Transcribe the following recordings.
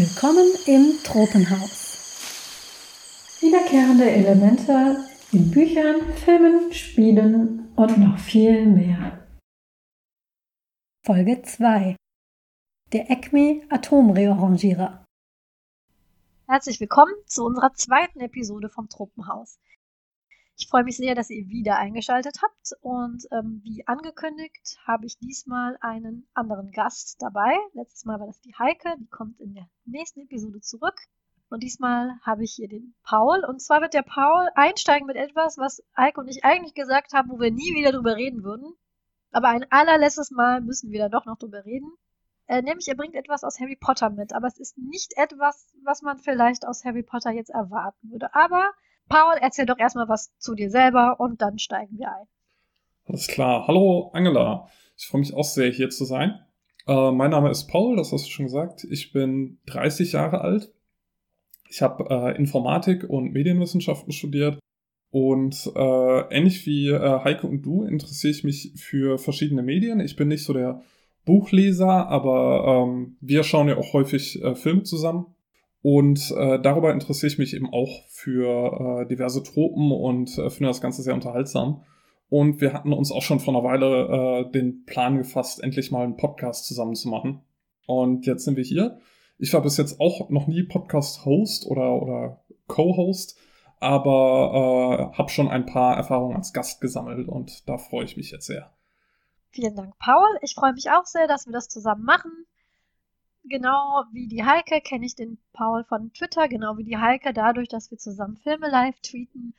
Willkommen im Tropenhaus. Wiederkehrende Elemente in Büchern, Filmen, Spielen und noch viel mehr. Folge 2 Der Acme Atomreorangierer. Herzlich willkommen zu unserer zweiten Episode vom Tropenhaus. Ich freue mich sehr, dass ihr wieder eingeschaltet habt und ähm, wie angekündigt habe ich diesmal einen anderen Gast dabei. Letztes Mal war das die Heike, die kommt in der nächsten Episode zurück. Und diesmal habe ich hier den Paul. Und zwar wird der Paul einsteigen mit etwas, was Heike und ich eigentlich gesagt haben, wo wir nie wieder drüber reden würden. Aber ein allerletztes Mal müssen wir da doch noch drüber reden. Äh, nämlich er bringt etwas aus Harry Potter mit. Aber es ist nicht etwas, was man vielleicht aus Harry Potter jetzt erwarten würde. Aber Paul, erzähl doch erstmal was zu dir selber und dann steigen wir ein. Alles klar. Hallo Angela. Ich freue mich auch sehr, hier zu sein. Äh, mein Name ist Paul, das hast du schon gesagt. Ich bin 30 Jahre alt. Ich habe äh, Informatik und Medienwissenschaften studiert. Und äh, ähnlich wie äh, Heike und du interessiere ich mich für verschiedene Medien. Ich bin nicht so der Buchleser, aber ähm, wir schauen ja auch häufig äh, Filme zusammen. Und äh, darüber interessiere ich mich eben auch für äh, diverse Tropen und äh, finde das Ganze sehr unterhaltsam. Und wir hatten uns auch schon vor einer Weile äh, den Plan gefasst, endlich mal einen Podcast zusammen zu machen. Und jetzt sind wir hier. Ich war bis jetzt auch noch nie Podcast-Host oder, oder Co-Host, aber äh, habe schon ein paar Erfahrungen als Gast gesammelt und da freue ich mich jetzt sehr. Vielen Dank, Paul. Ich freue mich auch sehr, dass wir das zusammen machen genau wie die Heike kenne ich den Paul von Twitter, genau wie die Heike, dadurch, dass wir zusammen Filme live tweeten.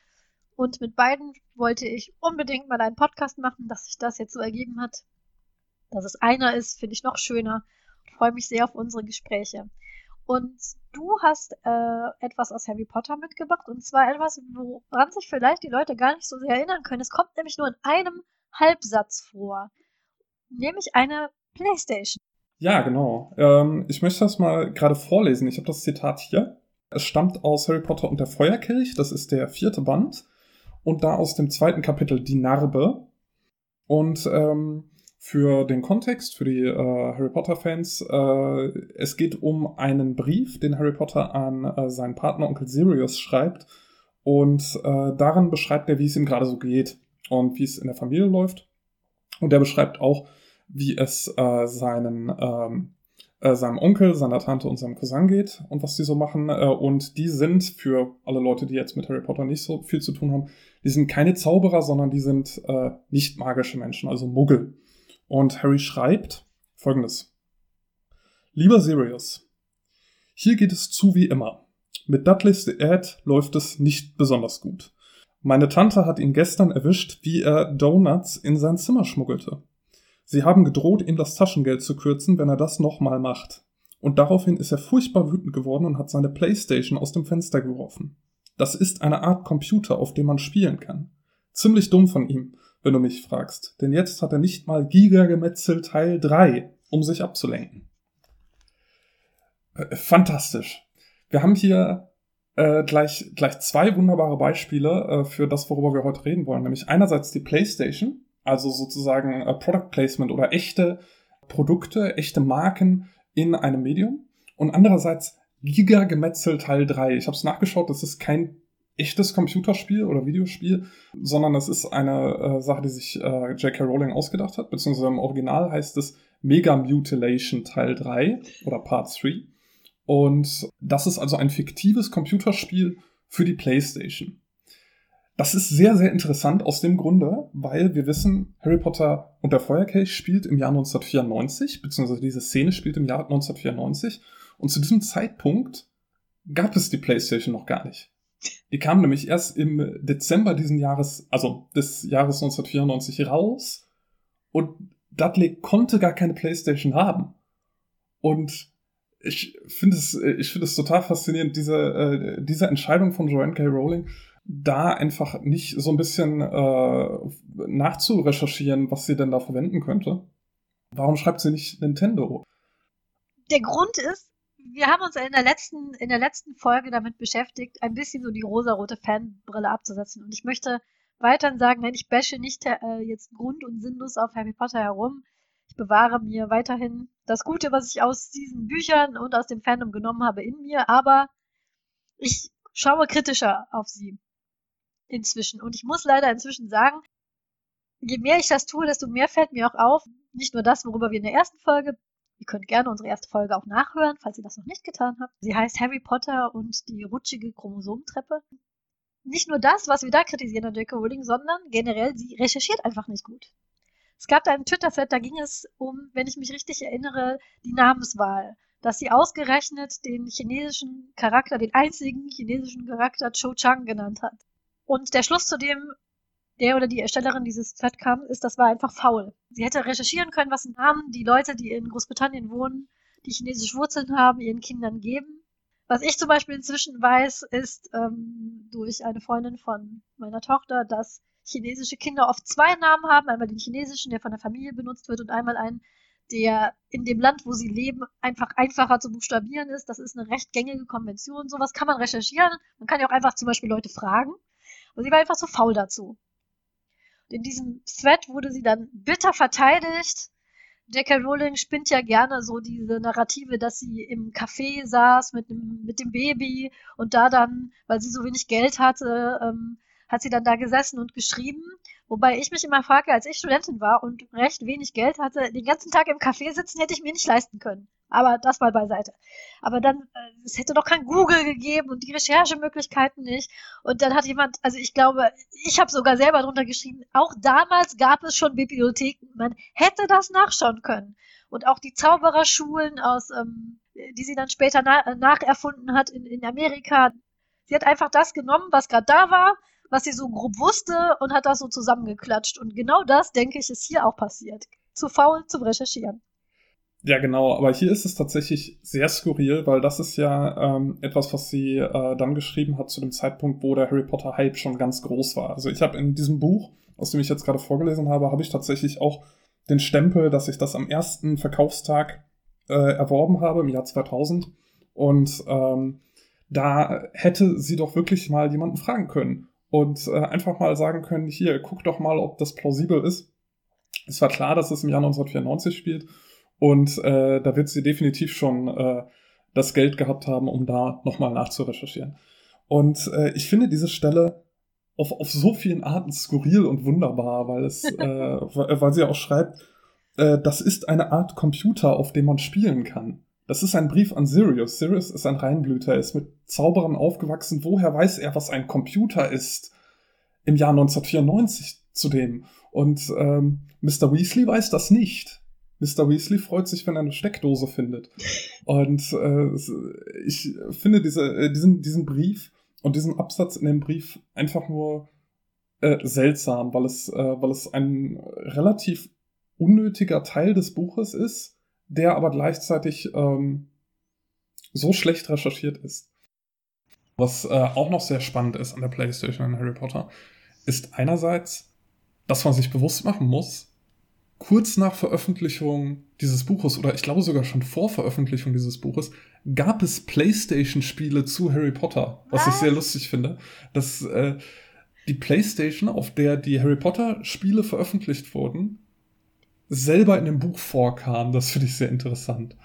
Und mit beiden wollte ich unbedingt mal einen Podcast machen, dass sich das jetzt so ergeben hat. Dass es einer ist, finde ich noch schöner. Ich freue mich sehr auf unsere Gespräche. Und du hast äh, etwas aus Harry Potter mitgebracht. Und zwar etwas, woran sich vielleicht die Leute gar nicht so sehr erinnern können. Es kommt nämlich nur in einem Halbsatz vor. Nämlich eine Playstation. Ja, genau. Ähm, ich möchte das mal gerade vorlesen. Ich habe das Zitat hier. Es stammt aus Harry Potter und der Feuerkelch. Das ist der vierte Band. Und da aus dem zweiten Kapitel Die Narbe. Und ähm, für den Kontext, für die äh, Harry Potter-Fans, äh, es geht um einen Brief, den Harry Potter an äh, seinen Partner Onkel Sirius schreibt. Und äh, darin beschreibt er, wie es ihm gerade so geht und wie es in der Familie läuft. Und er beschreibt auch, wie es äh, seinen, ähm, äh, seinem Onkel, seiner Tante und seinem Cousin geht und was die so machen. Äh, und die sind, für alle Leute, die jetzt mit Harry Potter nicht so viel zu tun haben, die sind keine Zauberer, sondern die sind äh, nicht magische Menschen, also Muggel. Und Harry schreibt folgendes. Lieber Sirius, hier geht es zu wie immer. Mit Dudley's the Ad läuft es nicht besonders gut. Meine Tante hat ihn gestern erwischt, wie er Donuts in sein Zimmer schmuggelte. Sie haben gedroht, ihm das Taschengeld zu kürzen, wenn er das nochmal macht. Und daraufhin ist er furchtbar wütend geworden und hat seine Playstation aus dem Fenster geworfen. Das ist eine Art Computer, auf dem man spielen kann. Ziemlich dumm von ihm, wenn du mich fragst, denn jetzt hat er nicht mal Giga-Gemetzel Teil 3, um sich abzulenken. Äh, fantastisch. Wir haben hier äh, gleich, gleich zwei wunderbare Beispiele äh, für das, worüber wir heute reden wollen, nämlich einerseits die PlayStation also sozusagen äh, Product Placement oder echte Produkte, echte Marken in einem Medium. Und andererseits Giga Gemetzel Teil 3. Ich habe es nachgeschaut, das ist kein echtes Computerspiel oder Videospiel, sondern das ist eine äh, Sache, die sich äh, J.K. Rowling ausgedacht hat, beziehungsweise im Original heißt es Mega Mutilation Teil 3 oder Part 3. Und das ist also ein fiktives Computerspiel für die PlayStation. Das ist sehr, sehr interessant aus dem Grunde, weil wir wissen, Harry Potter und der Feuerkelch spielt im Jahr 1994, beziehungsweise diese Szene spielt im Jahr 1994. Und zu diesem Zeitpunkt gab es die PlayStation noch gar nicht. Die kam nämlich erst im Dezember diesen Jahres, also des Jahres 1994 raus. Und Dudley konnte gar keine PlayStation haben. Und ich finde es, ich finde es total faszinierend, diese, äh, diese Entscheidung von Joanne K. Rowling, da einfach nicht so ein bisschen äh, nachzurecherchieren, was sie denn da verwenden könnte. Warum schreibt sie nicht Nintendo? Der Grund ist, wir haben uns in der letzten, in der letzten Folge damit beschäftigt, ein bisschen so die rosarote Fanbrille abzusetzen. Und ich möchte weiterhin sagen, nein, ich bashe nicht äh, jetzt grund- und sinnlos auf Harry Potter herum. Ich bewahre mir weiterhin das Gute, was ich aus diesen Büchern und aus dem Fandom genommen habe, in mir, aber ich schaue kritischer auf sie inzwischen. Und ich muss leider inzwischen sagen, je mehr ich das tue, desto mehr fällt mir auch auf, nicht nur das, worüber wir in der ersten Folge, ihr könnt gerne unsere erste Folge auch nachhören, falls ihr das noch nicht getan habt. Sie heißt Harry Potter und die rutschige Chromosomentreppe. Nicht nur das, was wir da kritisieren an J.K. Rowling, sondern generell, sie recherchiert einfach nicht gut. Es gab da einen Twitter-Thread, da ging es um, wenn ich mich richtig erinnere, die Namenswahl. Dass sie ausgerechnet den chinesischen Charakter, den einzigen chinesischen Charakter Cho Chang genannt hat. Und der Schluss, zu dem der oder die Erstellerin dieses Thread kam, ist, das war einfach faul. Sie hätte recherchieren können, was Namen die Leute, die in Großbritannien wohnen, die chinesische Wurzeln haben, ihren Kindern geben. Was ich zum Beispiel inzwischen weiß, ist ähm, durch eine Freundin von meiner Tochter, dass chinesische Kinder oft zwei Namen haben. Einmal den chinesischen, der von der Familie benutzt wird, und einmal einen, der in dem Land, wo sie leben, einfach einfacher zu buchstabieren ist. Das ist eine recht gängige Konvention. Sowas kann man recherchieren. Man kann ja auch einfach zum Beispiel Leute fragen. Aber sie war einfach zu faul dazu. Und in diesem Thread wurde sie dann bitter verteidigt. J.K. Rowling spinnt ja gerne so diese Narrative, dass sie im Café saß mit dem, mit dem Baby und da dann, weil sie so wenig Geld hatte, ähm, hat sie dann da gesessen und geschrieben. Wobei ich mich immer frage, als ich Studentin war und recht wenig Geld hatte, den ganzen Tag im Café sitzen hätte ich mir nicht leisten können. Aber das mal beiseite. Aber dann, äh, es hätte doch kein Google gegeben und die Recherchemöglichkeiten nicht. Und dann hat jemand, also ich glaube, ich habe sogar selber drunter geschrieben, auch damals gab es schon Bibliotheken. Man hätte das nachschauen können. Und auch die Zaubererschulen aus, ähm, die sie dann später na nacherfunden hat in, in Amerika. Sie hat einfach das genommen, was gerade da war, was sie so grob wusste und hat das so zusammengeklatscht. Und genau das, denke ich, ist hier auch passiert. Zu faul zum Recherchieren. Ja, genau, aber hier ist es tatsächlich sehr skurril, weil das ist ja ähm, etwas, was sie äh, dann geschrieben hat zu dem Zeitpunkt, wo der Harry Potter Hype schon ganz groß war. Also ich habe in diesem Buch, aus dem ich jetzt gerade vorgelesen habe, habe ich tatsächlich auch den Stempel, dass ich das am ersten Verkaufstag äh, erworben habe, im Jahr 2000. Und ähm, da hätte sie doch wirklich mal jemanden fragen können und äh, einfach mal sagen können, hier, guck doch mal, ob das plausibel ist. Es war klar, dass es im Jahr 1994 spielt und äh, da wird sie definitiv schon äh, das Geld gehabt haben, um da nochmal nachzurecherchieren. Und äh, ich finde diese Stelle auf, auf so vielen Arten skurril und wunderbar, weil es, äh, weil sie auch schreibt, äh, das ist eine Art Computer, auf dem man spielen kann. Das ist ein Brief an Sirius. Sirius ist ein Reinblüter, er ist mit Zauberern aufgewachsen. Woher weiß er, was ein Computer ist? Im Jahr 1994 zudem. Und ähm, Mr. Weasley weiß das nicht. Mr. Weasley freut sich, wenn er eine Steckdose findet. Und äh, ich finde diese, äh, diesen, diesen Brief und diesen Absatz in dem Brief einfach nur äh, seltsam, weil es, äh, weil es ein relativ unnötiger Teil des Buches ist der aber gleichzeitig ähm, so schlecht recherchiert ist. Was äh, auch noch sehr spannend ist an der PlayStation in Harry Potter, ist einerseits, dass man sich bewusst machen muss, kurz nach Veröffentlichung dieses Buches, oder ich glaube sogar schon vor Veröffentlichung dieses Buches, gab es PlayStation-Spiele zu Harry Potter, was, was? ich sehr lustig finde. Dass äh, die PlayStation, auf der die Harry Potter-Spiele veröffentlicht wurden, selber in dem Buch vorkam. Das finde ich sehr interessant.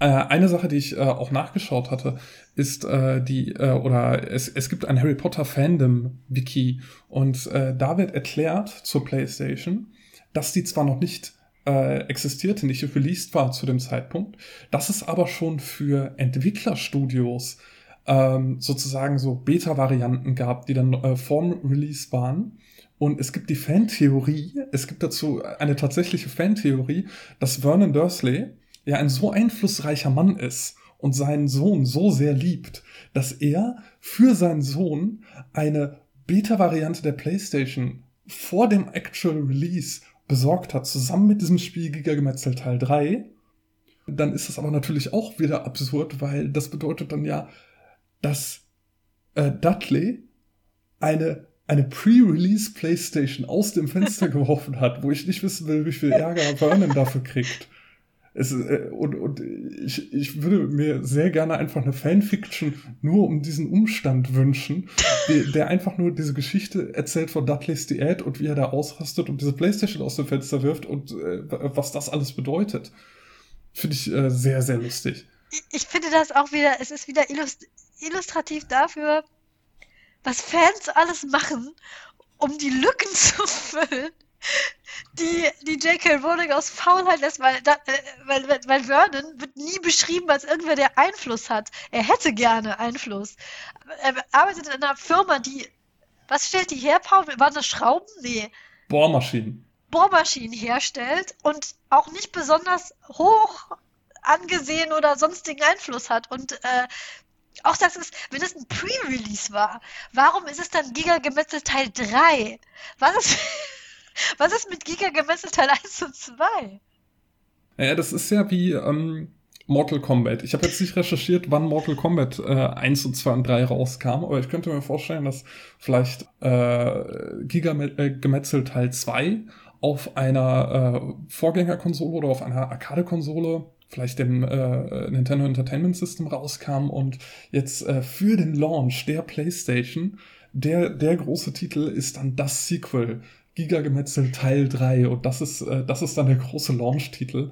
Äh, eine Sache, die ich äh, auch nachgeschaut hatte, ist äh, die, äh, oder es, es gibt ein Harry Potter Fandom-Wiki und äh, da wird erklärt zur PlayStation, dass die zwar noch nicht äh, existierte, nicht released war zu dem Zeitpunkt, dass es aber schon für Entwicklerstudios ähm, sozusagen so Beta-Varianten gab, die dann äh, vorm Release waren. Und es gibt die Fantheorie, es gibt dazu eine tatsächliche Fantheorie, dass Vernon Dursley ja ein so einflussreicher Mann ist und seinen Sohn so sehr liebt, dass er für seinen Sohn eine Beta-Variante der PlayStation vor dem Actual Release besorgt hat, zusammen mit diesem Spiel Gigagemetzel Teil 3. Dann ist das aber natürlich auch wieder absurd, weil das bedeutet dann ja, dass äh, Dudley eine eine Pre-Release PlayStation aus dem Fenster geworfen hat, wo ich nicht wissen will, wie viel Ärger Vernon dafür kriegt. Es, äh, und und ich, ich würde mir sehr gerne einfach eine Fanfiction nur um diesen Umstand wünschen, der, der einfach nur diese Geschichte erzählt von Dudleys Diät und wie er da ausrastet und diese Playstation aus dem Fenster wirft und äh, was das alles bedeutet. Finde ich äh, sehr, sehr lustig. Ich, ich finde das auch wieder, es ist wieder illust illustrativ dafür, was Fans alles machen, um die Lücken zu füllen die, die J.K. Rowling aus Faulheit lässt, weil, da, äh, weil, weil Vernon wird nie beschrieben als irgendwer, der Einfluss hat. Er hätte gerne Einfluss. Er arbeitet in einer Firma, die. Was stellt die her, Paul? Waren das Schrauben? Nee. Bohrmaschinen. Bohrmaschinen herstellt und auch nicht besonders hoch angesehen oder sonstigen Einfluss hat. Und äh, auch das ist, wenn es ein Pre-Release war, warum ist es dann Giga Gemetzel Teil 3? Was ist. Was ist mit Giga gemessen Teil 1 und 2? Naja, das ist ja wie ähm, Mortal Kombat. Ich habe jetzt nicht recherchiert, wann Mortal Kombat äh, 1 und 2 und 3 rauskam, aber ich könnte mir vorstellen, dass vielleicht äh, Giga äh, Gemetzel Teil 2 auf einer äh, Vorgängerkonsole oder auf einer Arcade-Konsole vielleicht dem äh, Nintendo Entertainment System rauskam und jetzt äh, für den Launch der PlayStation der, der große Titel ist dann das Sequel Gigagemetzel Teil 3 und das ist, äh, das ist dann der große Launch-Titel.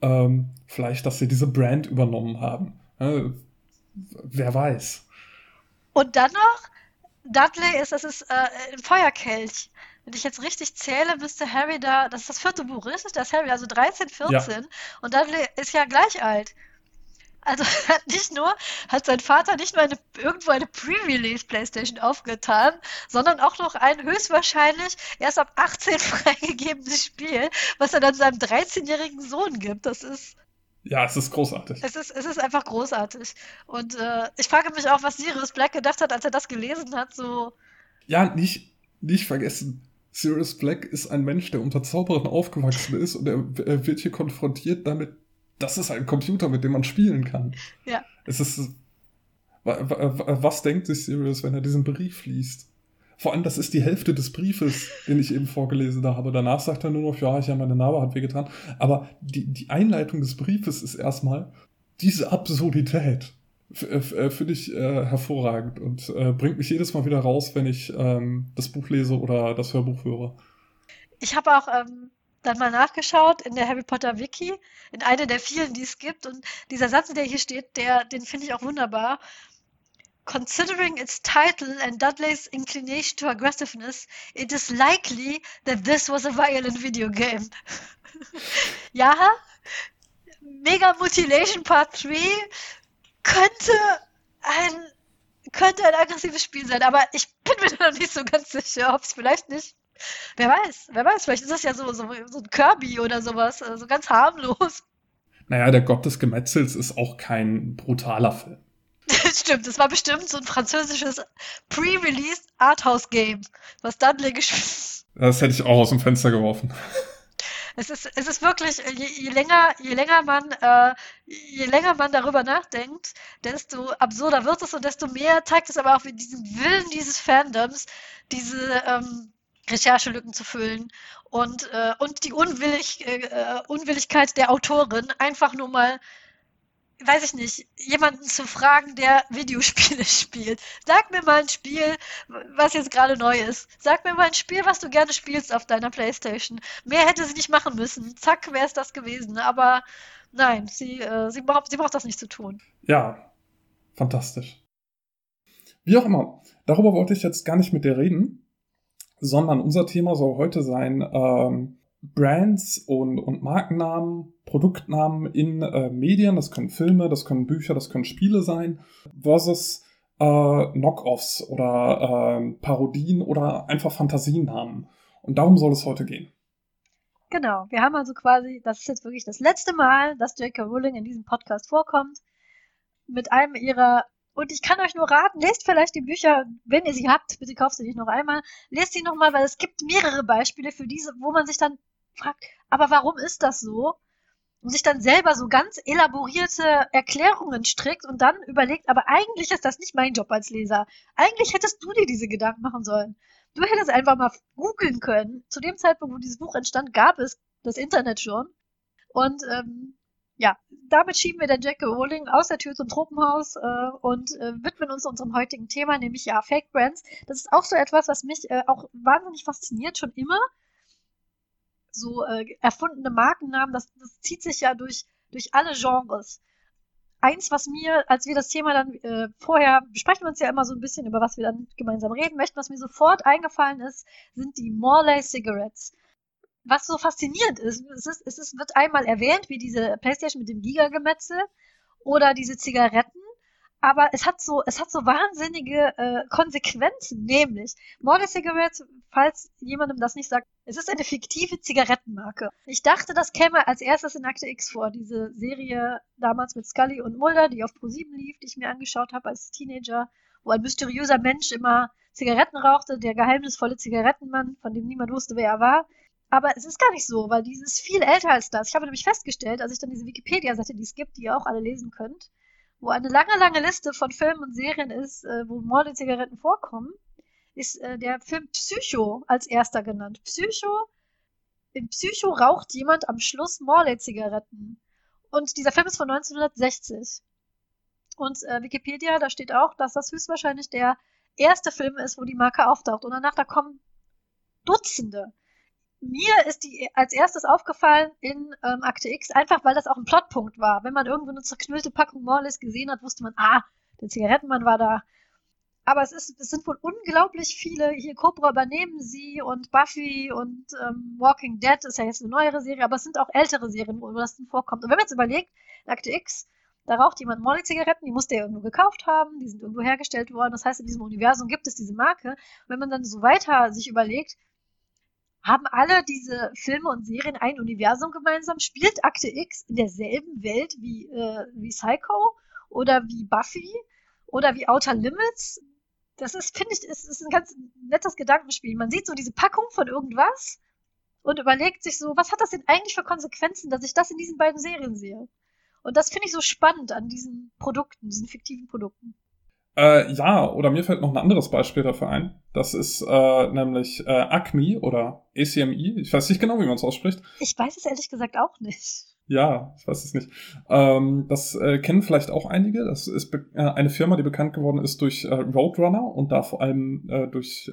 Ähm, vielleicht, dass sie diese Brand übernommen haben. Äh, wer weiß. Und dann noch, Dudley ist, das ist äh, ein Feuerkelch. Wenn ich jetzt richtig zähle, müsste Harry da, das ist das vierte Buch, ist das Harry, also 13, 14. Ja. Und Dudley ist ja gleich alt. Also hat nicht nur, hat sein Vater nicht nur eine, irgendwo eine Pre-Release Playstation aufgetan, sondern auch noch ein höchstwahrscheinlich erst ab 18 freigegebenes Spiel, was er dann seinem 13-jährigen Sohn gibt. Das ist. Ja, es ist großartig. Es ist, es ist einfach großartig. Und äh, ich frage mich auch, was Sirius Black gedacht hat, als er das gelesen hat. So. Ja, nicht, nicht vergessen. Sirius Black ist ein Mensch, der unter Zauberern aufgewachsen ist und er, er wird hier konfrontiert damit, das ist ein Computer, mit dem man spielen kann. Ja. Es ist. Was denkt sich Sirius, wenn er diesen Brief liest? Vor allem, das ist die Hälfte des Briefes, den ich eben vorgelesen habe. Danach sagt er nur noch, ja, ich habe meine Narbe hat wehgetan. Aber die, die Einleitung des Briefes ist erstmal diese Absurdität. Äh, finde ich äh, hervorragend und äh, bringt mich jedes Mal wieder raus, wenn ich ähm, das Buch lese oder das Hörbuch höre. Ich habe auch ähm, dann mal nachgeschaut in der Harry Potter Wiki, in einer der vielen, die es gibt. Und dieser Satz, der hier steht, der, den finde ich auch wunderbar. Considering its title and Dudley's inclination to aggressiveness, it is likely that this was a violent video game. ja, Mega Mutilation Part 3 könnte ein, könnte ein aggressives Spiel sein, aber ich bin mir noch nicht so ganz sicher, ob es vielleicht nicht Wer weiß, wer weiß, vielleicht ist das ja so, so, so ein Kirby oder sowas, so also ganz harmlos. Naja, der Gott des Gemetzels ist auch kein brutaler Film. Stimmt, es war bestimmt so ein französisches Pre-Release Arthouse-Game, was Dudley gespielt Das hätte ich auch aus dem Fenster geworfen. Es ist, es ist wirklich, je, je länger, je länger man, äh, je länger man darüber nachdenkt, desto absurder wird es und desto mehr zeigt es aber auch wie diesen Willen dieses Fandoms, diese, ähm, Recherchelücken zu füllen und, äh, und die Unwillig, äh, Unwilligkeit der Autorin, einfach nur mal, weiß ich nicht, jemanden zu fragen, der Videospiele spielt. Sag mir mal ein Spiel, was jetzt gerade neu ist. Sag mir mal ein Spiel, was du gerne spielst auf deiner Playstation. Mehr hätte sie nicht machen müssen. Zack, wäre es das gewesen. Aber nein, sie, äh, sie, braucht, sie braucht das nicht zu tun. Ja, fantastisch. Wie auch immer, darüber wollte ich jetzt gar nicht mit dir reden sondern unser Thema soll heute sein ähm, Brands und, und Markennamen, Produktnamen in äh, Medien, das können Filme, das können Bücher, das können Spiele sein, versus äh, Knock-offs oder äh, Parodien oder einfach Fantasienamen. Und darum soll es heute gehen. Genau, wir haben also quasi, das ist jetzt wirklich das letzte Mal, dass J.K. Rowling in diesem Podcast vorkommt, mit einem ihrer und ich kann euch nur raten, lest vielleicht die Bücher, wenn ihr sie habt, bitte kauft sie nicht noch einmal, lest sie nochmal, weil es gibt mehrere Beispiele für diese, wo man sich dann fragt, aber warum ist das so? Und sich dann selber so ganz elaborierte Erklärungen strickt und dann überlegt, aber eigentlich ist das nicht mein Job als Leser. Eigentlich hättest du dir diese Gedanken machen sollen. Du hättest einfach mal googeln können. Zu dem Zeitpunkt, wo dieses Buch entstand, gab es das Internet schon. Und ähm, ja, damit schieben wir dann Jack Rowling aus der Tür zum Tropenhaus äh, und äh, widmen uns unserem heutigen Thema, nämlich ja Fake Brands. Das ist auch so etwas, was mich äh, auch wahnsinnig fasziniert, schon immer. So äh, erfundene Markennamen, das, das zieht sich ja durch, durch alle Genres. Eins, was mir, als wir das Thema dann äh, vorher, besprechen wir uns ja immer so ein bisschen, über was wir dann gemeinsam reden möchten, was mir sofort eingefallen ist, sind die Morley Cigarettes was so faszinierend ist, es, ist, es ist, wird einmal erwähnt, wie diese Playstation mit dem Gigagemetzel oder diese Zigaretten, aber es hat so, es hat so wahnsinnige äh, Konsequenzen, nämlich Model Cigarettes, falls jemandem das nicht sagt, es ist eine fiktive Zigarettenmarke. Ich dachte, das käme als erstes in Akte X vor, diese Serie damals mit Scully und Mulder, die auf Pro7 lief, die ich mir angeschaut habe als Teenager, wo ein mysteriöser Mensch immer Zigaretten rauchte, der geheimnisvolle Zigarettenmann, von dem niemand wusste, wer er war. Aber es ist gar nicht so, weil dieses ist viel älter als das. Ich habe nämlich festgestellt, als ich dann diese Wikipedia-Seite, die es gibt, die ihr auch alle lesen könnt, wo eine lange, lange Liste von Filmen und Serien ist, äh, wo Morde-Zigaretten vorkommen, ist äh, der Film Psycho als erster genannt. Psycho, in Psycho raucht jemand am Schluss Morley-Zigaretten. Und dieser Film ist von 1960. Und äh, Wikipedia, da steht auch, dass das höchstwahrscheinlich der erste Film ist, wo die Marke auftaucht. Und danach, da kommen Dutzende mir ist die als erstes aufgefallen in ähm, Akte X, einfach weil das auch ein Plotpunkt war. Wenn man irgendwo eine zerknüllte Packung Morlis gesehen hat, wusste man, ah, der Zigarettenmann war da. Aber es, ist, es sind wohl unglaublich viele. Hier Cobra übernehmen sie und Buffy und ähm, Walking Dead ist ja jetzt eine neuere Serie, aber es sind auch ältere Serien, wo das dann vorkommt. Und wenn man jetzt überlegt, in Akte X, da raucht jemand Molly-Zigaretten, die musste er irgendwo gekauft haben, die sind irgendwo hergestellt worden. Das heißt, in diesem Universum gibt es diese Marke. Und wenn man dann so weiter sich überlegt, haben alle diese Filme und Serien ein Universum gemeinsam? Spielt Akte X in derselben Welt wie, äh, wie Psycho oder wie Buffy oder wie Outer Limits? Das ist, finde ich, ist, ist ein ganz nettes Gedankenspiel. Man sieht so diese Packung von irgendwas und überlegt sich so, was hat das denn eigentlich für Konsequenzen, dass ich das in diesen beiden Serien sehe? Und das finde ich so spannend an diesen Produkten, diesen fiktiven Produkten. Äh, ja, oder mir fällt noch ein anderes Beispiel dafür ein. Das ist äh, nämlich äh, ACMI oder ACMI. Ich weiß nicht genau, wie man es ausspricht. Ich weiß es ehrlich gesagt auch nicht. Ja, ich weiß es nicht. Ähm, das äh, kennen vielleicht auch einige. Das ist äh, eine Firma, die bekannt geworden ist durch äh, Roadrunner und da vor allem äh, durch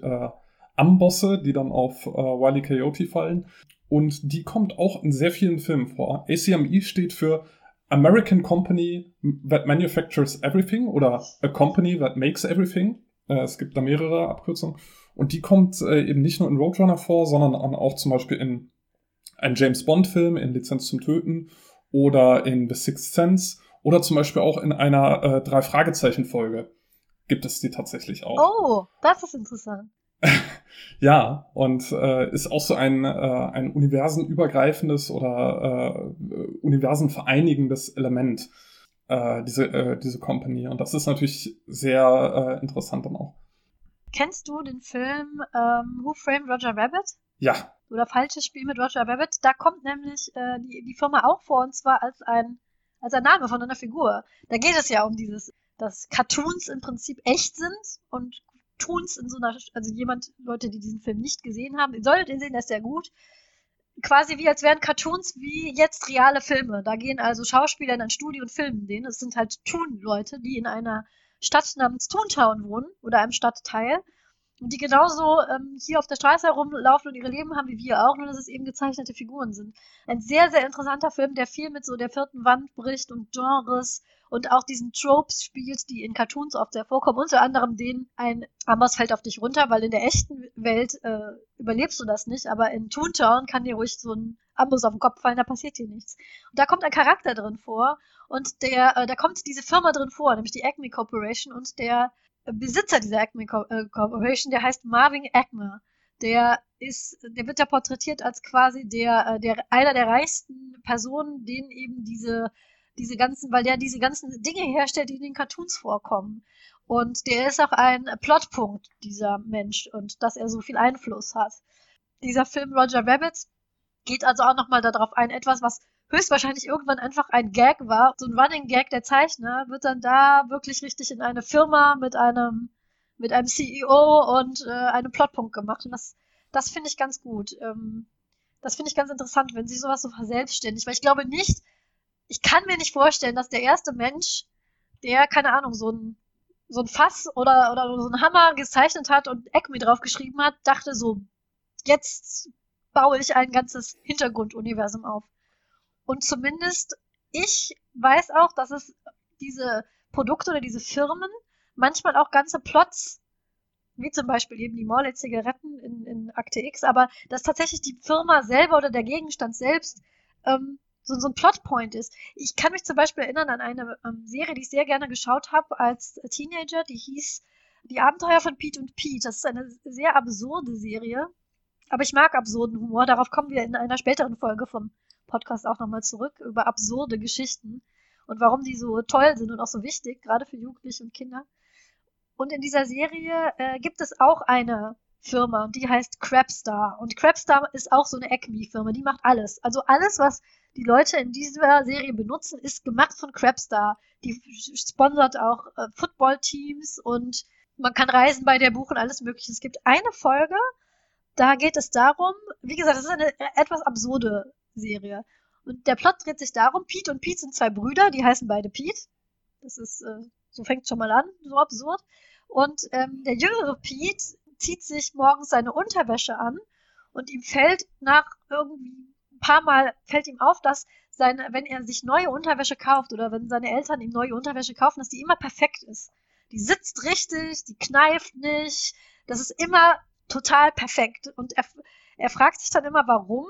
Ambosse, die dann auf äh, Wile e. Coyote fallen. Und die kommt auch in sehr vielen Filmen vor. ACMI steht für American Company that manufactures everything oder a company that makes everything. Äh, es gibt da mehrere Abkürzungen. Und die kommt äh, eben nicht nur in Roadrunner vor, sondern auch zum Beispiel in einem James Bond-Film, in Lizenz zum Töten oder in The Sixth Sense oder zum Beispiel auch in einer äh, Drei-Fragezeichen-Folge gibt es die tatsächlich auch. Oh, das ist interessant. ja, und äh, ist auch so ein, äh, ein universenübergreifendes oder äh, universenvereinigendes Element, äh, diese, äh, diese Company. Und das ist natürlich sehr äh, interessant dann auch. Kennst du den Film ähm, Who Framed Roger Rabbit? Ja. Oder Falsches Spiel mit Roger Rabbit? Da kommt nämlich äh, die, die Firma auch vor, und zwar als ein, als ein Name von einer Figur. Da geht es ja um dieses, dass Cartoons im Prinzip echt sind und tun's in so einer, also jemand, Leute, die diesen Film nicht gesehen haben, ihr solltet ihn sehen, der ist sehr gut. Quasi wie als wären Cartoons wie jetzt reale Filme. Da gehen also Schauspieler in ein Studio und filmen den. Es sind halt Toon-Leute, die in einer Stadt namens Toontown wohnen oder einem Stadtteil die genauso ähm, hier auf der Straße herumlaufen und ihre Leben haben wie wir auch, nur dass es eben gezeichnete Figuren sind. Ein sehr, sehr interessanter Film, der viel mit so der vierten Wand bricht und Genres und auch diesen Tropes spielt, die in Cartoons oft sehr vorkommen. Unter anderem den, ein Amboss fällt auf dich runter, weil in der echten Welt äh, überlebst du das nicht, aber in Toontown kann dir ruhig so ein Amboss auf den Kopf fallen, da passiert dir nichts. Und da kommt ein Charakter drin vor und der, äh, da kommt diese Firma drin vor, nämlich die Acme Corporation und der Besitzer dieser Acme äh, Corporation, der heißt Marvin Acme. Der ist, der wird da porträtiert als quasi der, äh, der einer der reichsten Personen, denen eben diese diese ganzen, weil der diese ganzen Dinge herstellt, die in den Cartoons vorkommen. Und der ist auch ein Plotpunkt, dieser Mensch, und dass er so viel Einfluss hat. Dieser Film Roger Rabbit geht also auch nochmal darauf ein, etwas, was höchstwahrscheinlich irgendwann einfach ein Gag war. So ein Running Gag der Zeichner wird dann da wirklich richtig in eine Firma mit einem, mit einem CEO und äh, einem Plotpunkt gemacht. Und das, das finde ich ganz gut. Ähm, das finde ich ganz interessant, wenn sie sowas so verselbstständigt, weil ich glaube nicht, ich kann mir nicht vorstellen, dass der erste Mensch, der, keine Ahnung, so ein, so ein Fass oder, oder so ein Hammer gezeichnet hat und Acme drauf geschrieben hat, dachte so, jetzt baue ich ein ganzes Hintergrunduniversum auf. Und zumindest ich weiß auch, dass es diese Produkte oder diese Firmen manchmal auch ganze Plots, wie zum Beispiel eben die Morley-Zigaretten in, in Akte X, aber dass tatsächlich die Firma selber oder der Gegenstand selbst ähm, so, so ein Plotpoint ist. Ich kann mich zum Beispiel erinnern an eine ähm, Serie, die ich sehr gerne geschaut habe als Teenager, die hieß Die Abenteuer von Pete und Pete. Das ist eine sehr absurde Serie, aber ich mag absurden Humor. Darauf kommen wir in einer späteren Folge vom Podcast auch nochmal zurück, über absurde Geschichten und warum die so toll sind und auch so wichtig, gerade für Jugendliche und Kinder. Und in dieser Serie äh, gibt es auch eine Firma die heißt Crabstar. Und Crabstar ist auch so eine Acme-Firma, die macht alles. Also alles, was die Leute in dieser Serie benutzen, ist gemacht von Crabstar. Die sponsert auch äh, Football-Teams und man kann Reisen bei der buchen, alles mögliche. Es gibt eine Folge, da geht es darum, wie gesagt, es ist eine etwas absurde Serie. Und der Plot dreht sich darum, Pete und Pete sind zwei Brüder, die heißen beide Pete. Das ist, äh, so fängt schon mal an, so absurd. Und ähm, der jüngere Pete zieht sich morgens seine Unterwäsche an und ihm fällt nach irgendwie ein paar Mal fällt ihm auf, dass seine, wenn er sich neue Unterwäsche kauft oder wenn seine Eltern ihm neue Unterwäsche kaufen, dass die immer perfekt ist. Die sitzt richtig, die kneift nicht, das ist immer total perfekt. Und er, er fragt sich dann immer, warum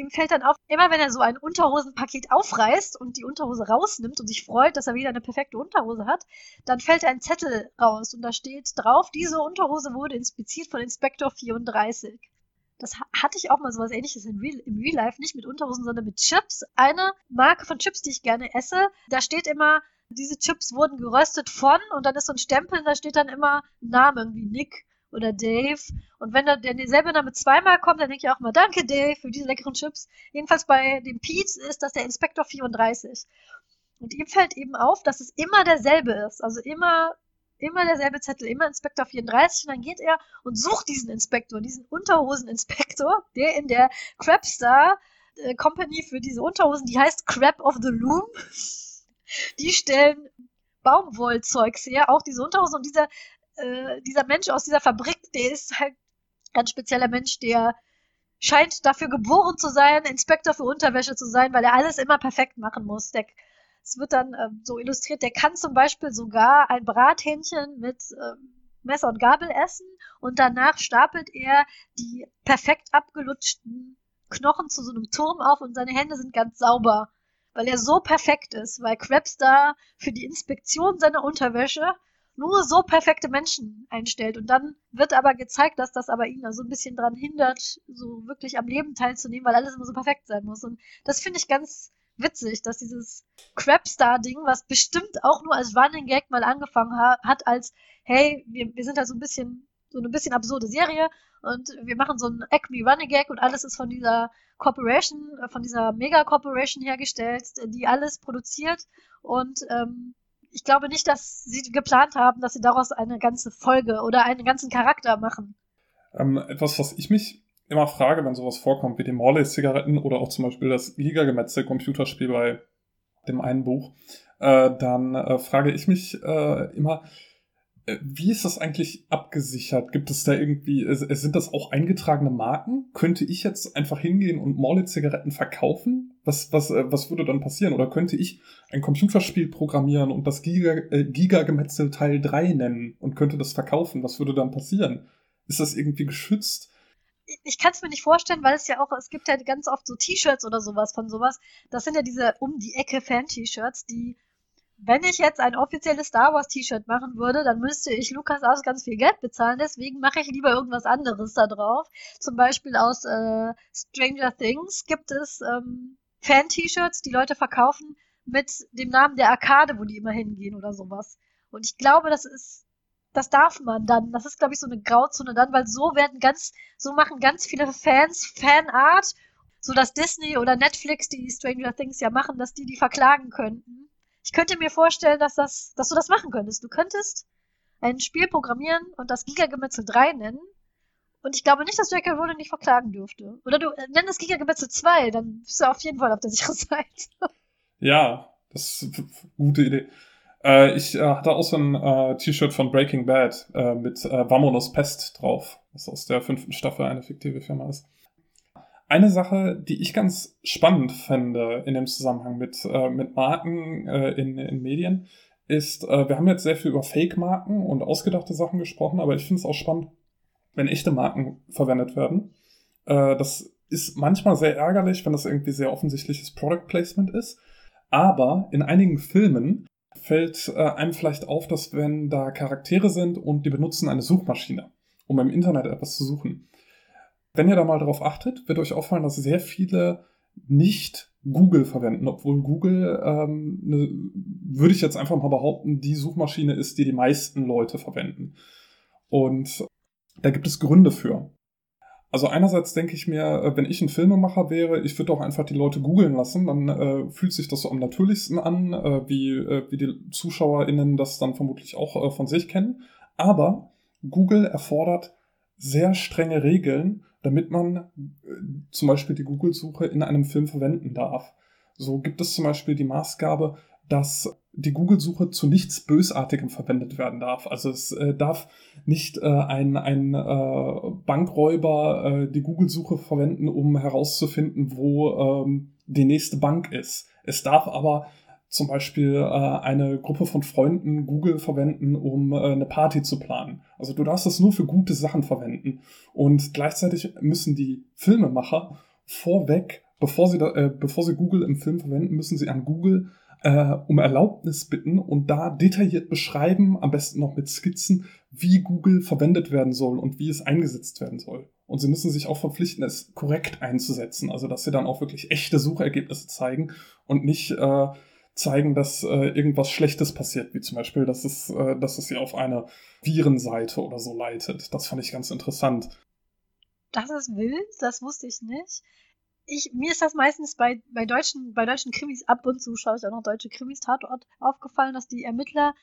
ihm fällt dann auf, immer wenn er so ein Unterhosenpaket aufreißt und die Unterhose rausnimmt und sich freut, dass er wieder eine perfekte Unterhose hat, dann fällt ein Zettel raus und da steht drauf, diese Unterhose wurde inspiziert von Inspektor 34. Das hatte ich auch mal sowas ähnliches Real, im Real Life, nicht mit Unterhosen, sondern mit Chips. Eine Marke von Chips, die ich gerne esse, da steht immer, diese Chips wurden geröstet von und dann ist so ein Stempel, da steht dann immer Name, wie Nick oder Dave. Und wenn der, derselbe Name zweimal kommt, dann denke ich auch mal, danke Dave für diese leckeren Chips. Jedenfalls bei dem Pete ist das der Inspektor 34. Und ihm fällt eben auf, dass es immer derselbe ist. Also immer, immer derselbe Zettel, immer Inspektor 34. Und dann geht er und sucht diesen Inspektor, diesen Unterhoseninspektor, der in der Crabstar äh, Company für diese Unterhosen, die heißt Crab of the Loom. Die stellen Baumwollzeugs her, auch diese Unterhosen. Und dieser äh, dieser Mensch aus dieser Fabrik, der ist halt ein ganz spezieller Mensch, der scheint dafür geboren zu sein, Inspektor für Unterwäsche zu sein, weil er alles immer perfekt machen muss. Der, es wird dann äh, so illustriert, der kann zum Beispiel sogar ein Brathähnchen mit äh, Messer und Gabel essen und danach stapelt er die perfekt abgelutschten Knochen zu so einem Turm auf und seine Hände sind ganz sauber, weil er so perfekt ist, weil Krebs da für die Inspektion seiner Unterwäsche nur so perfekte Menschen einstellt. Und dann wird aber gezeigt, dass das aber ihn da so ein bisschen dran hindert, so wirklich am Leben teilzunehmen, weil alles immer so perfekt sein muss. Und das finde ich ganz witzig, dass dieses Crapstar-Ding, was bestimmt auch nur als Running Gag mal angefangen ha hat, als, hey, wir, wir sind halt so ein bisschen, so eine bisschen absurde Serie und wir machen so ein Acme Running Gag und alles ist von dieser Corporation, von dieser Mega Corporation hergestellt, die alles produziert und ähm, ich glaube nicht, dass sie geplant haben, dass sie daraus eine ganze Folge oder einen ganzen Charakter machen. Ähm, etwas, was ich mich immer frage, wenn sowas vorkommt, wie die Morley-Zigaretten oder auch zum Beispiel das Gigagemetzel-Computerspiel bei dem einen Buch, äh, dann äh, frage ich mich äh, immer, wie ist das eigentlich abgesichert? Gibt es da irgendwie, sind das auch eingetragene Marken? Könnte ich jetzt einfach hingehen und Morley-Zigaretten verkaufen? Was, was, äh, was würde dann passieren? Oder könnte ich ein Computerspiel programmieren und das Giga, äh, Giga-Gemetzel Teil 3 nennen und könnte das verkaufen? Was würde dann passieren? Ist das irgendwie geschützt? ich kann es mir nicht vorstellen, weil es ja auch, es gibt ja ganz oft so T-Shirts oder sowas von sowas. Das sind ja diese um die Ecke Fan-T-Shirts, die wenn ich jetzt ein offizielles Star Wars T-Shirt machen würde, dann müsste ich Lukas aus ganz viel Geld bezahlen. Deswegen mache ich lieber irgendwas anderes da drauf. Zum Beispiel aus äh, Stranger Things gibt es ähm, Fan-T-Shirts, die Leute verkaufen mit dem Namen der Arkade, wo die immer hingehen oder sowas. Und ich glaube, das ist, das darf man dann. Das ist, glaube ich, so eine Grauzone dann, weil so werden ganz, so machen ganz viele Fans Fanart, so dass Disney oder Netflix, die Stranger Things ja machen, dass die die verklagen könnten ich könnte mir vorstellen, dass, das, dass du das machen könntest. Du könntest ein Spiel programmieren und das Gigagemetzel 3 nennen. Und ich glaube nicht, dass J.K. Rowling dich verklagen dürfte. Oder du äh, nenn das Gigagemetzel 2, dann bist du auf jeden Fall auf der sicheren Seite. Ja, das ist eine gute Idee. Äh, ich äh, hatte auch so ein äh, T-Shirt von Breaking Bad äh, mit äh, Vamonos Pest drauf, was aus der fünften Staffel eine fiktive Firma ist. Eine Sache, die ich ganz spannend fände in dem Zusammenhang mit, äh, mit Marken äh, in, in Medien, ist, äh, wir haben jetzt sehr viel über Fake-Marken und ausgedachte Sachen gesprochen, aber ich finde es auch spannend, wenn echte Marken verwendet werden. Äh, das ist manchmal sehr ärgerlich, wenn das irgendwie sehr offensichtliches Product Placement ist. Aber in einigen Filmen fällt äh, einem vielleicht auf, dass wenn da Charaktere sind und die benutzen eine Suchmaschine, um im Internet etwas zu suchen. Wenn ihr da mal drauf achtet, wird euch auffallen, dass sehr viele nicht Google verwenden, obwohl Google, ähm, ne, würde ich jetzt einfach mal behaupten, die Suchmaschine ist, die die meisten Leute verwenden. Und da gibt es Gründe für. Also einerseits denke ich mir, äh, wenn ich ein Filmemacher wäre, ich würde auch einfach die Leute googeln lassen, dann äh, fühlt sich das so am natürlichsten an, äh, wie, äh, wie die ZuschauerInnen das dann vermutlich auch äh, von sich kennen. Aber Google erfordert sehr strenge Regeln, damit man äh, zum Beispiel die Google-Suche in einem Film verwenden darf. So gibt es zum Beispiel die Maßgabe, dass die Google-Suche zu nichts Bösartigem verwendet werden darf. Also es äh, darf nicht äh, ein, ein äh, Bankräuber äh, die Google-Suche verwenden, um herauszufinden, wo ähm, die nächste Bank ist. Es darf aber zum Beispiel äh, eine Gruppe von Freunden Google verwenden, um äh, eine Party zu planen. Also du darfst das nur für gute Sachen verwenden. Und gleichzeitig müssen die Filmemacher vorweg, bevor sie, da, äh, bevor sie Google im Film verwenden, müssen sie an Google äh, um Erlaubnis bitten und da detailliert beschreiben, am besten noch mit Skizzen, wie Google verwendet werden soll und wie es eingesetzt werden soll. Und sie müssen sich auch verpflichten, es korrekt einzusetzen, also dass sie dann auch wirklich echte Suchergebnisse zeigen und nicht äh, zeigen, dass äh, irgendwas Schlechtes passiert, wie zum Beispiel, dass es, äh, dass es sie auf eine Virenseite oder so leitet. Das fand ich ganz interessant. Das ist wild, das wusste ich nicht ich, mir ist das meistens bei, bei, deutschen, bei deutschen Krimis ab und zu, schaue ich auch noch deutsche Krimis Tatort, aufgefallen, dass die Ermittler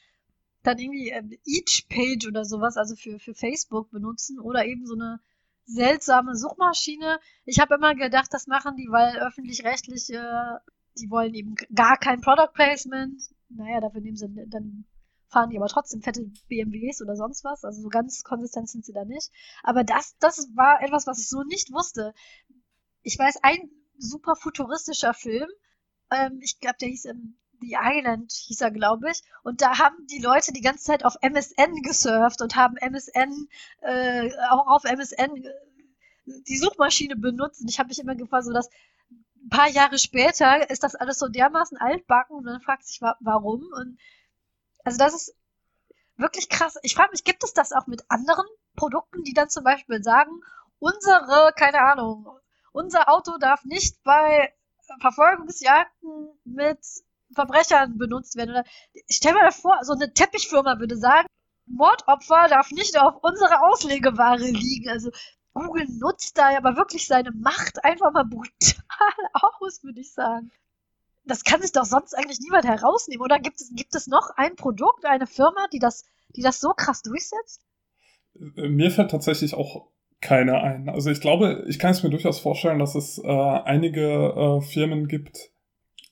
dann irgendwie äh, Each Page oder sowas, also für, für Facebook benutzen oder eben so eine seltsame Suchmaschine. Ich habe immer gedacht, das machen die, weil öffentlich-rechtliche, die wollen eben gar kein Product Placement. Naja, dafür nehmen sie, dann fahren die aber trotzdem fette BMWs oder sonst was. Also so ganz konsistent sind sie da nicht. Aber das, das war etwas, was ich so nicht wusste ich weiß, ein super futuristischer Film, ähm, ich glaube, der hieß ähm, The Island, hieß er, glaube ich. Und da haben die Leute die ganze Zeit auf MSN gesurft und haben MSN, äh, auch auf MSN äh, die Suchmaschine benutzt. Und ich habe mich immer gefragt, so dass ein paar Jahre später ist das alles so dermaßen altbacken und man fragt sich, wa warum. Und also das ist wirklich krass. Ich frage mich, gibt es das auch mit anderen Produkten, die dann zum Beispiel sagen, unsere, keine Ahnung, unser Auto darf nicht bei Verfolgungsjagden mit Verbrechern benutzt werden. Oder, stell dir mal vor, so eine Teppichfirma würde sagen, Mordopfer darf nicht auf unserer Auslegeware liegen. Also Google nutzt da ja aber wirklich seine Macht einfach mal brutal aus, würde ich sagen. Das kann sich doch sonst eigentlich niemand herausnehmen. Oder gibt es, gibt es noch ein Produkt, eine Firma, die das, die das so krass durchsetzt? Mir fällt tatsächlich auch keine ein. Also ich glaube, ich kann es mir durchaus vorstellen, dass es äh, einige äh, Firmen gibt,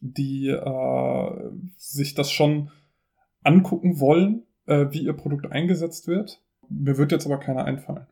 die äh, sich das schon angucken wollen, äh, wie ihr Produkt eingesetzt wird. Mir wird jetzt aber keiner einfallen.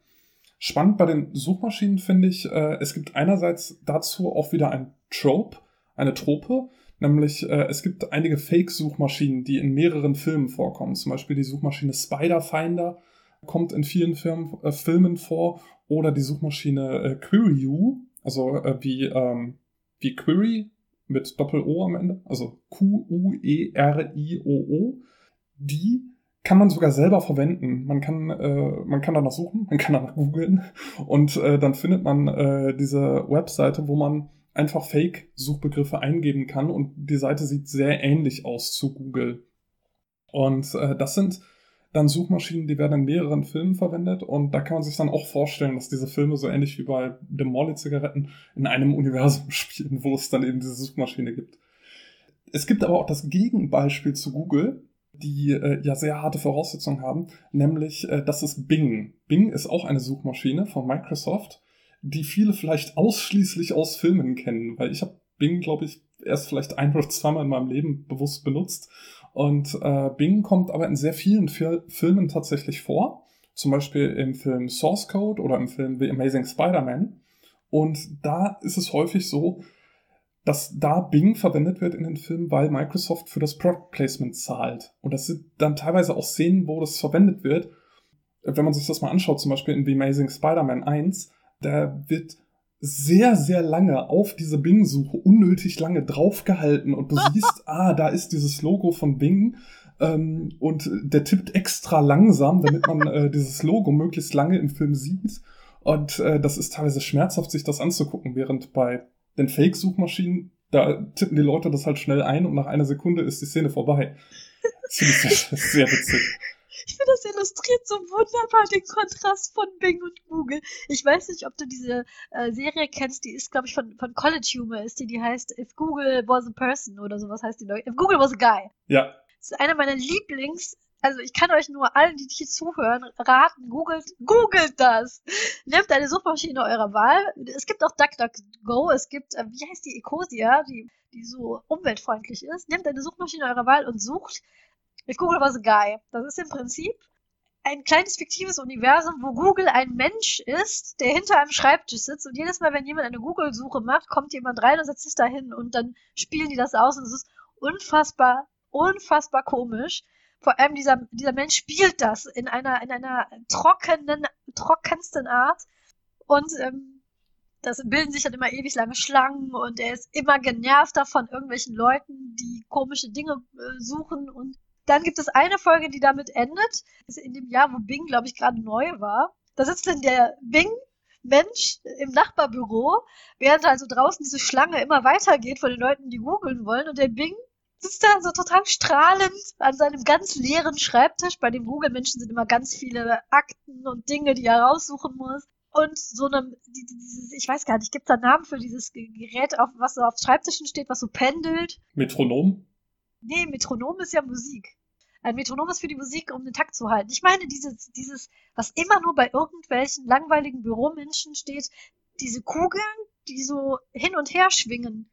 Spannend bei den Suchmaschinen finde ich, äh, es gibt einerseits dazu auch wieder ein Trope, eine Trope, nämlich äh, es gibt einige Fake-Suchmaschinen, die in mehreren Filmen vorkommen. Zum Beispiel die Suchmaschine Spiderfinder kommt in vielen Firmen, äh, Filmen vor oder die Suchmaschine äh, QueryU, also äh, wie, ähm, wie Query mit Doppel-O am Ende, also Q-U-E-R-I-O-O, die kann man sogar selber verwenden. Man kann, äh, man kann danach suchen, man kann danach googeln und äh, dann findet man äh, diese Webseite, wo man einfach Fake-Suchbegriffe eingeben kann und die Seite sieht sehr ähnlich aus zu Google. Und äh, das sind dann Suchmaschinen, die werden in mehreren Filmen verwendet und da kann man sich dann auch vorstellen, dass diese Filme so ähnlich wie bei den Molly-Zigaretten in einem Universum spielen, wo es dann eben diese Suchmaschine gibt. Es gibt aber auch das Gegenbeispiel zu Google, die äh, ja sehr harte Voraussetzungen haben, nämlich äh, das ist Bing. Bing ist auch eine Suchmaschine von Microsoft, die viele vielleicht ausschließlich aus Filmen kennen, weil ich habe Bing, glaube ich, erst vielleicht ein oder zweimal in meinem Leben bewusst benutzt. Und äh, Bing kommt aber in sehr vielen Fil Filmen tatsächlich vor. Zum Beispiel im Film Source Code oder im Film The Amazing Spider-Man. Und da ist es häufig so, dass da Bing verwendet wird in den Filmen, weil Microsoft für das Product Placement zahlt. Und das sind dann teilweise auch Szenen, wo das verwendet wird. Wenn man sich das mal anschaut, zum Beispiel in The Amazing Spider-Man 1, da wird sehr, sehr lange auf diese Bing-Suche unnötig lange draufgehalten und du siehst, ah, da ist dieses Logo von Bing ähm, und der tippt extra langsam, damit man äh, dieses Logo möglichst lange im Film sieht. Und äh, das ist teilweise schmerzhaft, sich das anzugucken, während bei den Fake-Suchmaschinen, da tippen die Leute das halt schnell ein und nach einer Sekunde ist die Szene vorbei. Das finde ich sehr, sehr witzig. Ich finde, das illustriert so wunderbar den Kontrast von Bing und Google. Ich weiß nicht, ob du diese äh, Serie kennst, die ist, glaube ich, von, von College Humor, ist die, die heißt If Google Was a Person oder sowas heißt die. If Google Was a Guy. Ja. Das ist einer meiner Lieblings- also ich kann euch nur allen, die hier zuhören, raten, googelt, googelt das. Nehmt eine Suchmaschine eurer Wahl. Es gibt auch DuckDuckGo, es gibt, äh, wie heißt die, Ecosia, die, die so umweltfreundlich ist. Nehmt eine Suchmaschine eurer Wahl und sucht If Google was guy. Das ist im Prinzip ein kleines fiktives Universum, wo Google ein Mensch ist, der hinter einem Schreibtisch sitzt und jedes Mal, wenn jemand eine Google-Suche macht, kommt jemand rein und setzt sich da hin und dann spielen die das aus und es ist unfassbar, unfassbar komisch vor allem dieser, dieser Mensch spielt das in einer, in einer trockenen, trockensten Art. Und ähm, das bilden sich dann immer ewig lange Schlangen und er ist immer genervter von irgendwelchen Leuten, die komische Dinge äh, suchen. Und dann gibt es eine Folge, die damit endet. Das ist in dem Jahr, wo Bing, glaube ich, gerade neu war. Da sitzt dann der Bing Mensch im Nachbarbüro, während also draußen diese Schlange immer weitergeht von den Leuten, die googeln wollen. Und der Bing sitzt da so total strahlend an seinem ganz leeren Schreibtisch. Bei dem Google-Menschen sind immer ganz viele Akten und Dinge, die er raussuchen muss. Und so einem, dieses, ich weiß gar nicht, gibt es da einen Namen für dieses Gerät, auf, was so auf Schreibtischen steht, was so pendelt? Metronom? Nee, Metronom ist ja Musik. Ein Metronom ist für die Musik, um den Takt zu halten. Ich meine, dieses, dieses, was immer nur bei irgendwelchen langweiligen Büromenschen steht, diese Kugeln, die so hin und her schwingen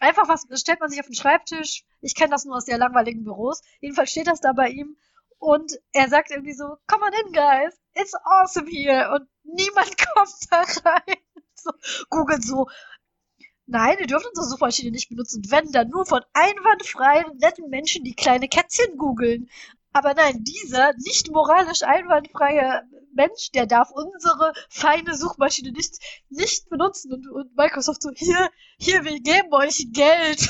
einfach was, stellt man sich auf den Schreibtisch. Ich kenne das nur aus sehr langweiligen Büros. Jedenfalls steht das da bei ihm. Und er sagt irgendwie so, come on in, guys. It's awesome here. Und niemand kommt da rein. So, googelt so, nein, ihr dürft unsere Suchmaschine nicht benutzen. Wenn dann nur von einwandfreien, netten Menschen, die kleine Kätzchen googeln. Aber nein, dieser nicht moralisch einwandfreie Mensch, der darf unsere feine Suchmaschine nicht, nicht benutzen. Und, und Microsoft so, hier, hier, wir geben euch Geld.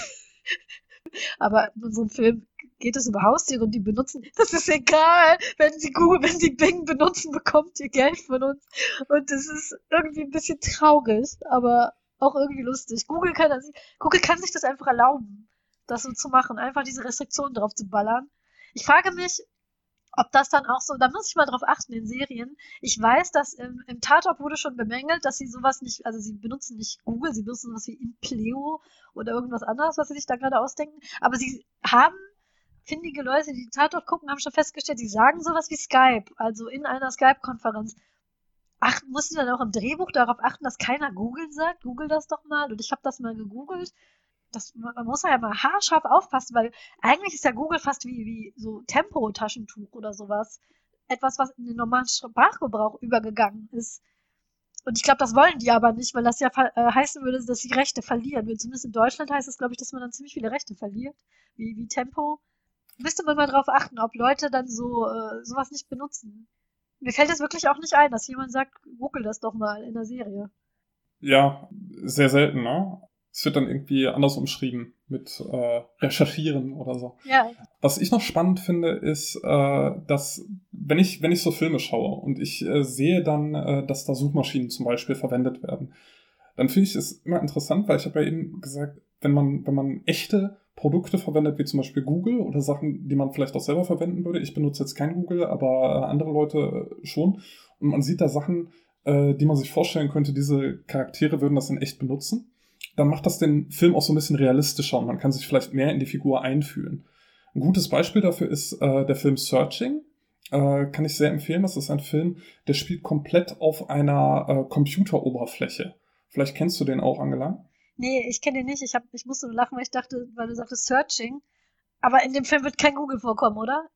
Aber in unserem Film geht es über Haustiere und die benutzen, das ist egal. Wenn sie Google, wenn sie Bing benutzen, bekommt ihr Geld von uns. Und das ist irgendwie ein bisschen traurig, aber auch irgendwie lustig. Google kann, das, Google kann sich das einfach erlauben, das so zu machen, einfach diese Restriktionen drauf zu ballern. Ich frage mich, ob das dann auch so, da muss ich mal drauf achten in Serien. Ich weiß, dass im, im Tatort wurde schon bemängelt, dass sie sowas nicht, also sie benutzen nicht Google, sie benutzen sowas wie Impleo oder irgendwas anderes, was sie sich da gerade ausdenken. Aber sie haben, findige Leute, die den Tatort gucken, haben schon festgestellt, sie sagen sowas wie Skype, also in einer Skype-Konferenz. Ach, musst du dann auch im Drehbuch darauf achten, dass keiner Google sagt? Google das doch mal. Und ich habe das mal gegoogelt das, man muss ja mal haarscharf aufpassen, weil eigentlich ist ja Google fast wie, wie so Tempo-Taschentuch oder sowas. Etwas, was in den normalen Sprachgebrauch übergegangen ist. Und ich glaube, das wollen die aber nicht, weil das ja äh, heißen würde, dass sie Rechte verlieren. Zumindest in Deutschland heißt es, glaube ich, dass man dann ziemlich viele Rechte verliert, wie, wie Tempo. Müsste man mal drauf achten, ob Leute dann so äh, sowas nicht benutzen. Mir fällt es wirklich auch nicht ein, dass jemand sagt, google das doch mal in der Serie. Ja, sehr selten, ne? Es wird dann irgendwie anders umschrieben mit äh, Recherchieren oder so. Ja. Was ich noch spannend finde, ist, äh, dass wenn ich, wenn ich so Filme schaue und ich äh, sehe dann, äh, dass da Suchmaschinen zum Beispiel verwendet werden, dann finde ich es immer interessant, weil ich habe ja eben gesagt, wenn man, wenn man echte Produkte verwendet, wie zum Beispiel Google oder Sachen, die man vielleicht auch selber verwenden würde. Ich benutze jetzt kein Google, aber äh, andere Leute äh, schon. Und man sieht da Sachen, äh, die man sich vorstellen könnte, diese Charaktere würden das in echt benutzen dann macht das den Film auch so ein bisschen realistischer und man kann sich vielleicht mehr in die Figur einfühlen. Ein gutes Beispiel dafür ist äh, der Film Searching. Äh, kann ich sehr empfehlen. Das ist ein Film, der spielt komplett auf einer äh, Computeroberfläche. Vielleicht kennst du den auch, Angela? Nee, ich kenne den nicht. Ich, hab, ich musste nur lachen, weil ich dachte, weil du sagtest Searching. Aber in dem Film wird kein Google vorkommen, oder?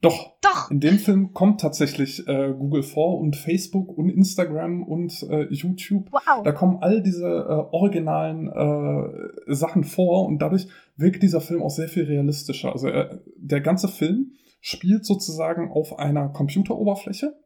Doch. Doch. In dem Film kommt tatsächlich äh, Google vor und Facebook und Instagram und äh, YouTube. Wow. Da kommen all diese äh, originalen äh, Sachen vor und dadurch wirkt dieser Film auch sehr viel realistischer. Also äh, der ganze Film spielt sozusagen auf einer Computeroberfläche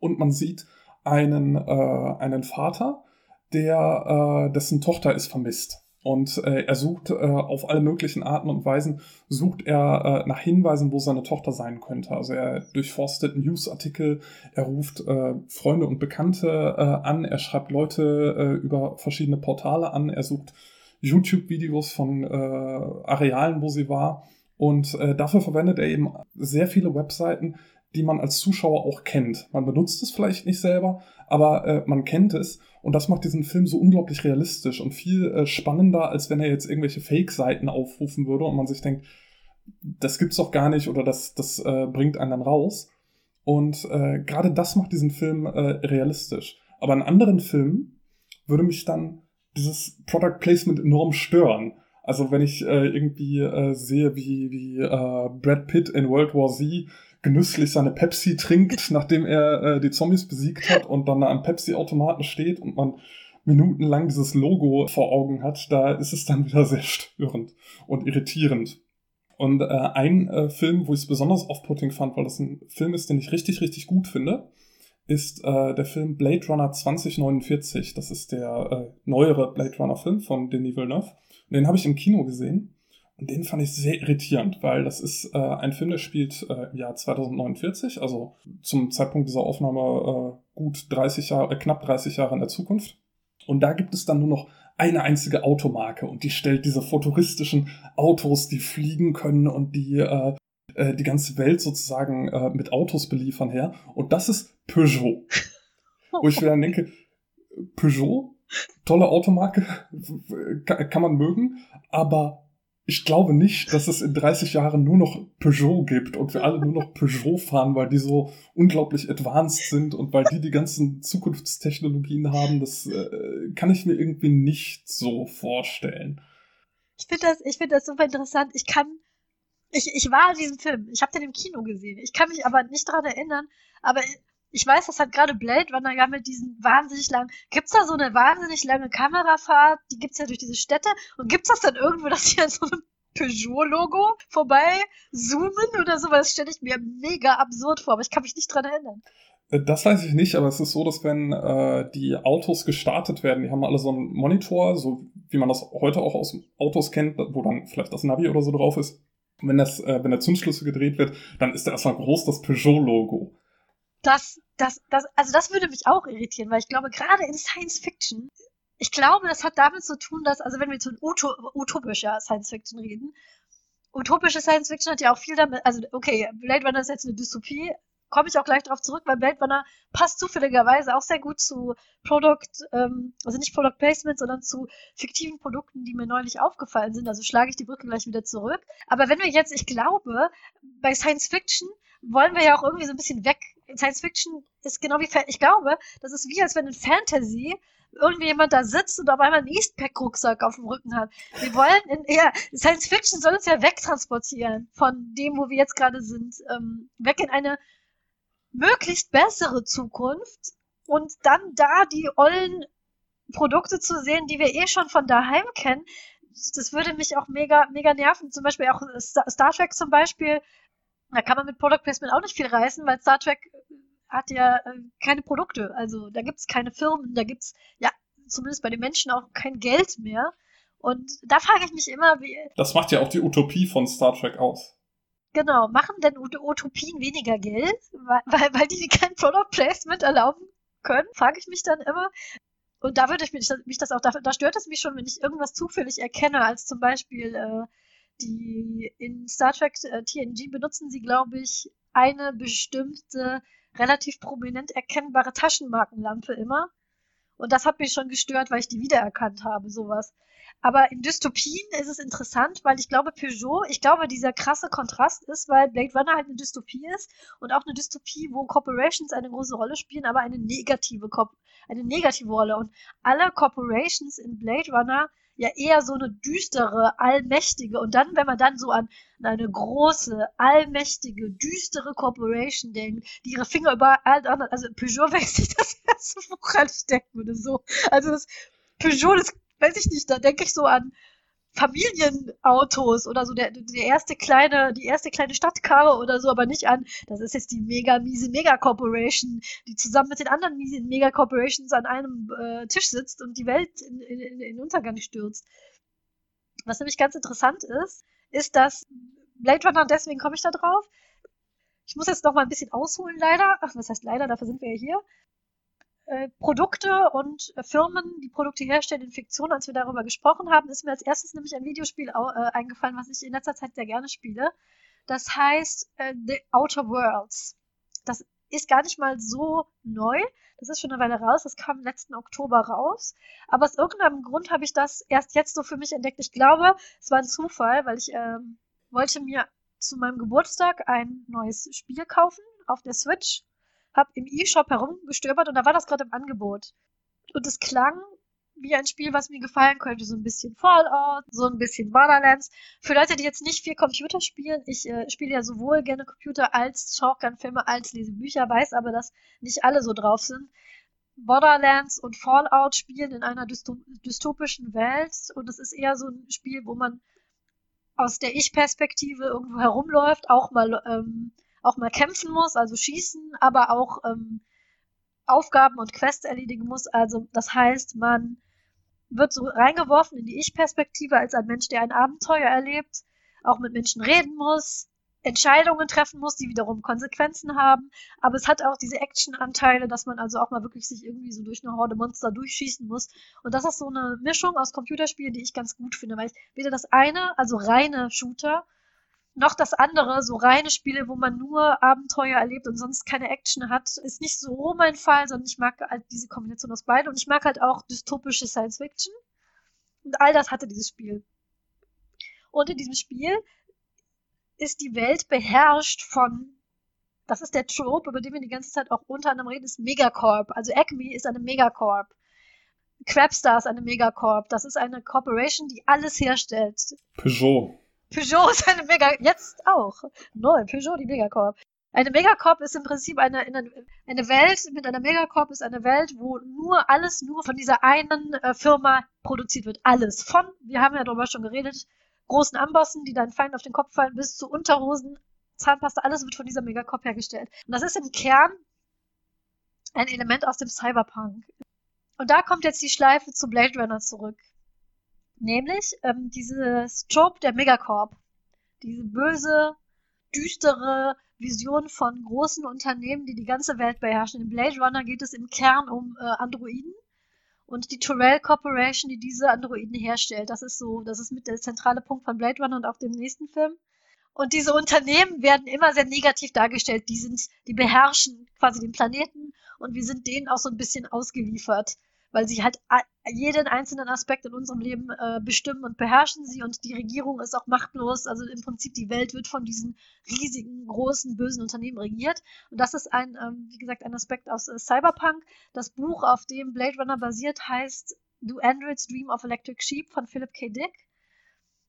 und man sieht einen, äh, einen Vater, der dessen Tochter ist vermisst. Und äh, er sucht äh, auf alle möglichen Arten und Weisen, sucht er äh, nach Hinweisen, wo seine Tochter sein könnte. Also er durchforstet Newsartikel, er ruft äh, Freunde und Bekannte äh, an, er schreibt Leute äh, über verschiedene Portale an, er sucht YouTube-Videos von Arealen, wo sie war. Und dafür verwendet er eben sehr viele Webseiten, die man als Zuschauer auch kennt. Man benutzt es vielleicht nicht selber, aber äh, man kennt es. Und das macht diesen Film so unglaublich realistisch und viel äh, spannender, als wenn er jetzt irgendwelche Fake-Seiten aufrufen würde und man sich denkt, das gibt's doch gar nicht oder das, das äh, bringt einen dann raus. Und äh, gerade das macht diesen Film äh, realistisch. Aber in anderen Filmen würde mich dann dieses Product Placement enorm stören. Also wenn ich äh, irgendwie äh, sehe, wie, wie äh, Brad Pitt in World War Z genüsslich seine Pepsi trinkt, nachdem er äh, die Zombies besiegt hat und dann am Pepsi-Automaten steht und man minutenlang dieses Logo vor Augen hat, da ist es dann wieder sehr störend und irritierend. Und äh, ein äh, Film, wo ich es besonders off-putting fand, weil das ein Film ist, den ich richtig, richtig gut finde, ist äh, der Film Blade Runner 2049. Das ist der äh, neuere Blade Runner-Film von Denis Villeneuve. Und den habe ich im Kino gesehen. Den fand ich sehr irritierend, weil das ist äh, ein Film, der spielt äh, im Jahr 2049, also zum Zeitpunkt dieser Aufnahme äh, gut 30 Jahre, äh, knapp 30 Jahre in der Zukunft. Und da gibt es dann nur noch eine einzige Automarke und die stellt diese futuristischen Autos, die fliegen können und die äh, äh, die ganze Welt sozusagen äh, mit Autos beliefern her. Und das ist Peugeot. Wo ich mir dann denke, Peugeot, tolle Automarke, kann man mögen, aber ich glaube nicht, dass es in 30 Jahren nur noch Peugeot gibt und wir alle nur noch Peugeot fahren, weil die so unglaublich advanced sind und weil die die ganzen Zukunftstechnologien haben. Das äh, kann ich mir irgendwie nicht so vorstellen. Ich finde das, ich finde das super interessant. Ich kann, ich, ich war in diesem Film. Ich habe den im Kino gesehen. Ich kann mich aber nicht daran erinnern. Aber ich weiß, das hat gerade Blade Runner ja mit diesen wahnsinnig langen. Gibt's da so eine wahnsinnig lange Kamerafahrt? Die gibt's ja durch diese Städte. Und gibt's das dann irgendwo, dass sie an so einem Peugeot-Logo vorbei zoomen oder sowas? Stelle ich mir mega absurd vor, aber ich kann mich nicht dran erinnern. Äh, das weiß ich nicht, aber es ist so, dass wenn äh, die Autos gestartet werden, die haben alle so einen Monitor, so wie man das heute auch aus Autos kennt, wo dann vielleicht das Navi oder so drauf ist. Wenn das, äh, wenn der Zündschlüssel gedreht wird, dann ist da erstmal groß das Peugeot-Logo das, das, das, also das würde mich auch irritieren, weil ich glaube, gerade in Science Fiction, ich glaube, das hat damit zu tun, dass, also wenn wir zu Uto, utopischer Science Fiction reden, utopische Science Fiction hat ja auch viel damit, also okay, Blade Runner ist jetzt eine Dystopie, komme ich auch gleich darauf zurück, weil Blade Runner passt zufälligerweise auch sehr gut zu Product, ähm, also nicht Product Placement, sondern zu fiktiven Produkten, die mir neulich aufgefallen sind. Also schlage ich die Brücke gleich wieder zurück. Aber wenn wir jetzt, ich glaube, bei Science Fiction wollen wir ja auch irgendwie so ein bisschen weg. Science Fiction ist genau wie, ich glaube, das ist wie als wenn in Fantasy irgendwie jemand da sitzt und auf einmal einen Eastpack-Rucksack auf dem Rücken hat. Wir wollen in, ja, Science Fiction soll uns ja wegtransportieren von dem, wo wir jetzt gerade sind, ähm, weg in eine möglichst bessere Zukunft und dann da die ollen Produkte zu sehen, die wir eh schon von daheim kennen, das würde mich auch mega, mega nerven. Zum Beispiel auch Star Trek zum Beispiel da kann man mit Product Placement auch nicht viel reißen, weil Star Trek hat ja äh, keine Produkte. Also da gibt's keine Firmen, da gibt's ja zumindest bei den Menschen auch kein Geld mehr. Und da frage ich mich immer, wie. Das macht ja auch die Utopie von Star Trek aus. Genau, machen denn Utopien weniger Geld, weil, weil, weil die kein Product Placement erlauben können, frage ich mich dann immer. Und da würde ich mich, mich das auch, da, da stört es mich schon, wenn ich irgendwas zufällig erkenne, als zum Beispiel äh, die in Star Trek äh, TNG benutzen sie, glaube ich, eine bestimmte relativ prominent erkennbare Taschenmarkenlampe immer. Und das hat mich schon gestört, weil ich die wiedererkannt habe, sowas. Aber in Dystopien ist es interessant, weil ich glaube, Peugeot, ich glaube, dieser krasse Kontrast ist, weil Blade Runner halt eine Dystopie ist und auch eine Dystopie, wo Corporations eine große Rolle spielen, aber eine negative, eine negative Rolle. Und alle Corporations in Blade Runner ja eher so eine düstere, allmächtige und dann, wenn man dann so an, eine große, allmächtige, düstere Corporation denkt, die ihre Finger überall, also Peugeot, ich das erste Buch anstecken würde, so. Also das Peugeot, das weiß ich nicht, da denke ich so an Familienautos oder so, der, der erste kleine, die erste kleine Stadtkarre oder so, aber nicht an, das ist jetzt die mega miese Mega-Corporation, die zusammen mit den anderen miesen Mega-Corporations an einem äh, Tisch sitzt und die Welt in, in, in Untergang stürzt. Was nämlich ganz interessant ist, ist, dass Blade Runner, deswegen komme ich da drauf, ich muss jetzt noch mal ein bisschen ausholen, leider. Ach, was heißt leider? Dafür sind wir ja hier. Äh, Produkte und äh, Firmen, die Produkte herstellen in Fiktion, als wir darüber gesprochen haben, ist mir als erstes nämlich ein Videospiel äh, eingefallen, was ich in letzter Zeit sehr gerne spiele. Das heißt The Outer Worlds. Das ist gar nicht mal so neu. Das ist schon eine Weile raus. Das kam letzten Oktober raus. Aber aus irgendeinem Grund habe ich das erst jetzt so für mich entdeckt. Ich glaube, es war ein Zufall, weil ich ähm, wollte mir zu meinem Geburtstag ein neues Spiel kaufen auf der Switch habe im E-Shop herumgestöbert und da war das gerade im Angebot. Und es klang wie ein Spiel, was mir gefallen könnte. So ein bisschen Fallout, so ein bisschen Borderlands. Für Leute, die jetzt nicht viel Computer spielen, ich äh, spiele ja sowohl gerne Computer als schaue gerne Filme als lese Bücher, weiß aber, dass nicht alle so drauf sind. Borderlands und Fallout spielen in einer dystopischen Welt und es ist eher so ein Spiel, wo man aus der Ich-Perspektive irgendwo herumläuft, auch mal ähm, auch mal kämpfen muss, also schießen, aber auch ähm, Aufgaben und Quests erledigen muss. Also das heißt, man wird so reingeworfen in die Ich-Perspektive als ein Mensch, der ein Abenteuer erlebt, auch mit Menschen reden muss, Entscheidungen treffen muss, die wiederum Konsequenzen haben. Aber es hat auch diese Action-Anteile, dass man also auch mal wirklich sich irgendwie so durch eine Horde Monster durchschießen muss. Und das ist so eine Mischung aus Computerspielen, die ich ganz gut finde, weil ich weder das eine, also reine Shooter, noch das andere, so reine Spiele, wo man nur Abenteuer erlebt und sonst keine Action hat, ist nicht so mein Fall, sondern ich mag halt diese Kombination aus beiden und ich mag halt auch dystopische Science Fiction. Und all das hatte dieses Spiel. Und in diesem Spiel ist die Welt beherrscht von, das ist der Trope, über den wir die ganze Zeit auch unter anderem reden, ist Megacorp. Also Acme ist eine Megacorp. Crapstar ist eine Megacorp. Das ist eine Corporation, die alles herstellt. Peugeot. Peugeot ist eine Mega, jetzt auch. Neu, Peugeot, die Megacorp. Eine Megacorp ist im Prinzip eine, eine, eine Welt, mit einer Megacorp ist eine Welt, wo nur alles nur von dieser einen äh, Firma produziert wird. Alles. Von, wir haben ja darüber schon geredet, großen Ambossen, die deinen Feind auf den Kopf fallen, bis zu Unterhosen, Zahnpasta, alles wird von dieser Megacorp hergestellt. Und das ist im Kern ein Element aus dem Cyberpunk. Und da kommt jetzt die Schleife zu Blade Runner zurück. Nämlich ähm, dieses Trope der Megacorp. Diese böse, düstere Vision von großen Unternehmen, die die ganze Welt beherrschen. In Blade Runner geht es im Kern um äh, Androiden und die Tyrell Corporation, die diese Androiden herstellt. Das ist so, das ist mit der zentrale Punkt von Blade Runner und auch dem nächsten Film. Und diese Unternehmen werden immer sehr negativ dargestellt. Die sind, die beherrschen quasi den Planeten und wir sind denen auch so ein bisschen ausgeliefert weil sie halt jeden einzelnen Aspekt in unserem Leben äh, bestimmen und beherrschen sie und die Regierung ist auch machtlos. Also im Prinzip die Welt wird von diesen riesigen, großen, bösen Unternehmen regiert. Und das ist ein, ähm, wie gesagt, ein Aspekt aus äh, Cyberpunk. Das Buch, auf dem Blade Runner basiert, heißt Do Androids Dream of Electric Sheep von Philip K. Dick.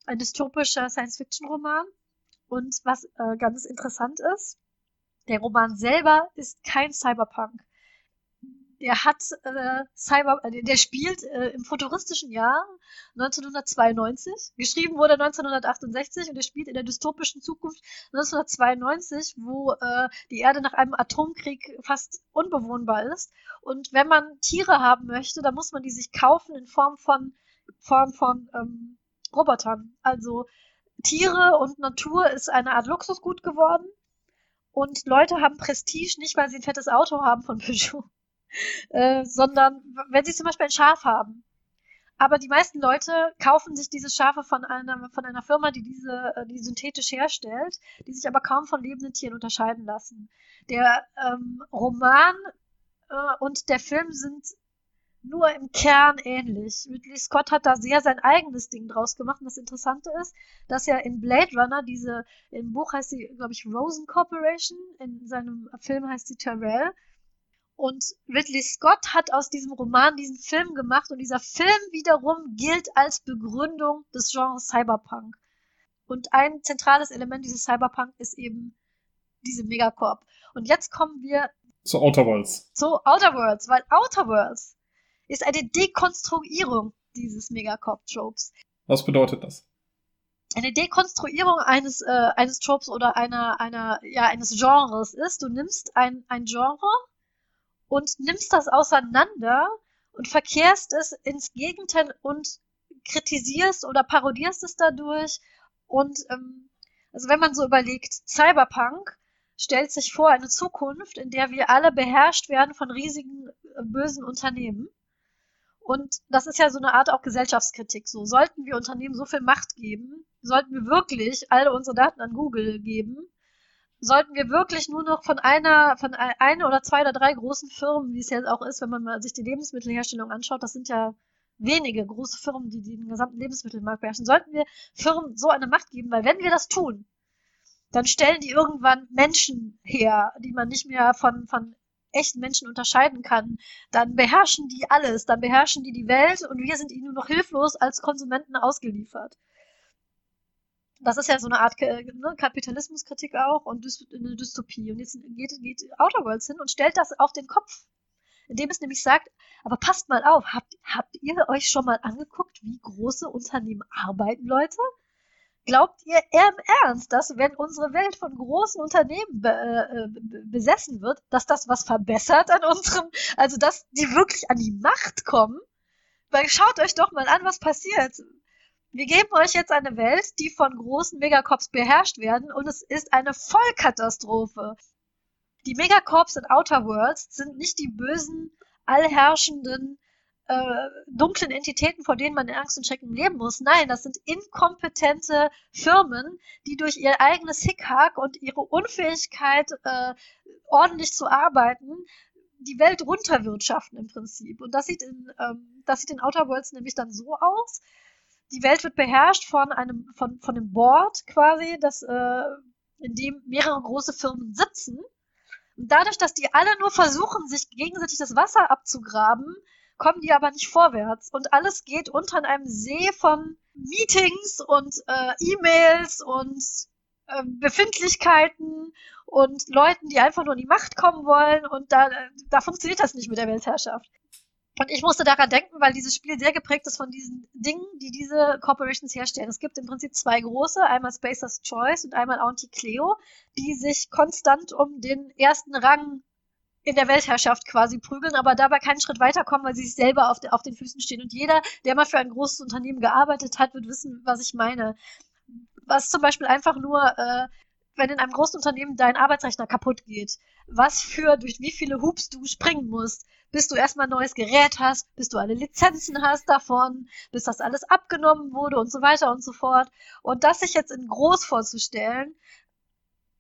Ein dystopischer Science-Fiction-Roman. Und was äh, ganz interessant ist, der Roman selber ist kein Cyberpunk der hat äh, Cyber, äh, der spielt äh, im futuristischen Jahr 1992. Geschrieben wurde 1968 und er spielt in der dystopischen Zukunft 1992, wo äh, die Erde nach einem Atomkrieg fast unbewohnbar ist. Und wenn man Tiere haben möchte, dann muss man die sich kaufen in Form von Form von ähm, Robotern. Also Tiere und Natur ist eine Art Luxusgut geworden. Und Leute haben Prestige nicht, weil sie ein fettes Auto haben von Peugeot, äh, sondern wenn sie zum Beispiel ein Schaf haben. Aber die meisten Leute kaufen sich diese Schafe von einer, von einer Firma, die diese, äh, die synthetisch herstellt, die sich aber kaum von lebenden Tieren unterscheiden lassen. Der ähm, Roman äh, und der Film sind nur im Kern ähnlich. Ridley Scott hat da sehr sein eigenes Ding draus gemacht. Und das Interessante ist, dass ja in Blade Runner diese, im Buch heißt sie, glaube ich, Rosen Corporation, in seinem Film heißt sie Terrell. Und Ridley Scott hat aus diesem Roman diesen Film gemacht und dieser Film wiederum gilt als Begründung des Genres Cyberpunk. Und ein zentrales Element dieses Cyberpunk ist eben diese Megacorp. Und jetzt kommen wir zu Outer Worlds. Zu Outer Worlds, weil Outer Worlds ist eine Dekonstruierung dieses Megacorp-Tropes. Was bedeutet das? Eine Dekonstruierung eines, äh, eines Tropes oder einer, einer, ja, eines Genres ist, du nimmst ein, ein Genre und nimmst das auseinander und verkehrst es ins Gegenteil und kritisierst oder parodierst es dadurch. Und ähm, also wenn man so überlegt, Cyberpunk stellt sich vor eine Zukunft, in der wir alle beherrscht werden von riesigen äh, bösen Unternehmen. Und das ist ja so eine Art auch Gesellschaftskritik. So sollten wir Unternehmen so viel Macht geben, sollten wir wirklich alle unsere Daten an Google geben, sollten wir wirklich nur noch von einer, von einer oder zwei oder drei großen Firmen, wie es jetzt auch ist, wenn man mal sich die Lebensmittelherstellung anschaut, das sind ja wenige große Firmen, die den gesamten Lebensmittelmarkt beherrschen, sollten wir Firmen so eine Macht geben, weil wenn wir das tun, dann stellen die irgendwann Menschen her, die man nicht mehr von, von echten Menschen unterscheiden kann. Dann beherrschen die alles, dann beherrschen die die Welt und wir sind ihnen nur noch hilflos als Konsumenten ausgeliefert das ist ja so eine Art äh, ne, Kapitalismuskritik auch und eine Dystopie. Und jetzt geht, geht Outer Worlds hin und stellt das auf den Kopf. Indem es nämlich sagt, aber passt mal auf, habt, habt ihr euch schon mal angeguckt, wie große Unternehmen arbeiten, Leute? Glaubt ihr im Ernst, dass wenn unsere Welt von großen Unternehmen be äh, besessen wird, dass das was verbessert an unserem, also dass die wirklich an die Macht kommen? Weil schaut euch doch mal an, was passiert wir geben euch jetzt eine Welt, die von großen Megacorps beherrscht werden und es ist eine Vollkatastrophe. Die Megacorps in Outer Worlds sind nicht die bösen, allherrschenden, äh, dunklen Entitäten, vor denen man in Angst und Schrecken leben muss. Nein, das sind inkompetente Firmen, die durch ihr eigenes Hickhack und ihre Unfähigkeit, äh, ordentlich zu arbeiten, die Welt runterwirtschaften im Prinzip. Und das sieht in, ähm, das sieht in Outer Worlds nämlich dann so aus, die Welt wird beherrscht von einem, von, von einem Board quasi, das, äh, in dem mehrere große Firmen sitzen. Und dadurch, dass die alle nur versuchen, sich gegenseitig das Wasser abzugraben, kommen die aber nicht vorwärts. Und alles geht unter einem See von Meetings und äh, E-Mails und äh, Befindlichkeiten und Leuten, die einfach nur in die Macht kommen wollen. Und da, da funktioniert das nicht mit der Weltherrschaft. Und ich musste daran denken, weil dieses Spiel sehr geprägt ist von diesen Dingen, die diese Corporations herstellen. Es gibt im Prinzip zwei große, einmal Spacer's Choice und einmal Anti-Cleo, die sich konstant um den ersten Rang in der Weltherrschaft quasi prügeln, aber dabei keinen Schritt weiterkommen, weil sie sich selber auf, de, auf den Füßen stehen. Und jeder, der mal für ein großes Unternehmen gearbeitet hat, wird wissen, was ich meine. Was zum Beispiel einfach nur äh, wenn in einem großen Unternehmen dein Arbeitsrechner kaputt geht, was für, durch wie viele Hoops du springen musst, bis du erstmal ein neues Gerät hast, bis du alle Lizenzen hast davon, bis das alles abgenommen wurde und so weiter und so fort. Und das sich jetzt in groß vorzustellen,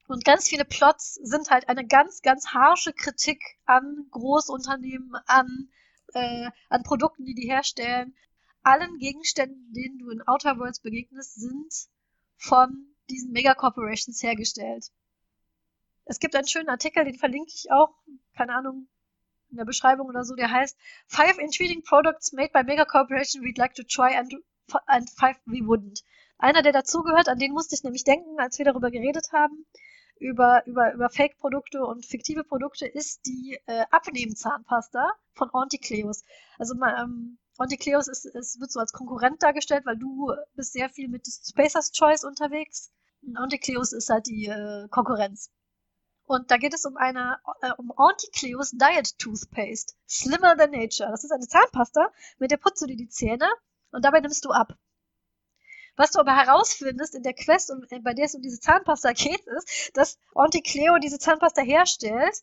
und ganz viele Plots sind halt eine ganz, ganz harsche Kritik an Großunternehmen, an, äh, an Produkten, die die herstellen. Allen Gegenständen, denen du in Outer Worlds begegnest, sind von diesen Megacorporations hergestellt. Es gibt einen schönen Artikel, den verlinke ich auch, keine Ahnung, in der Beschreibung oder so, der heißt Five Intriguing Products Made by Megacorporation We'd Like to Try and, and Five We Wouldn't. Einer, der dazugehört, an den musste ich nämlich denken, als wir darüber geredet haben, über, über, über Fake-Produkte und fiktive Produkte, ist die äh, Abnehmzahnpasta von Anticleos. Also ähm, Anticleos ist, ist, wird so als Konkurrent dargestellt, weil du bist sehr viel mit Spacer's Choice unterwegs Anticleus ist halt die äh, Konkurrenz. Und da geht es um eine äh, um Anticleus Diet Toothpaste. Slimmer than Nature. Das ist eine Zahnpasta, mit der putzt du dir die Zähne und dabei nimmst du ab. Was du aber herausfindest in der Quest, um, bei der es um diese Zahnpasta geht, ist, dass Anticleo diese Zahnpasta herstellt,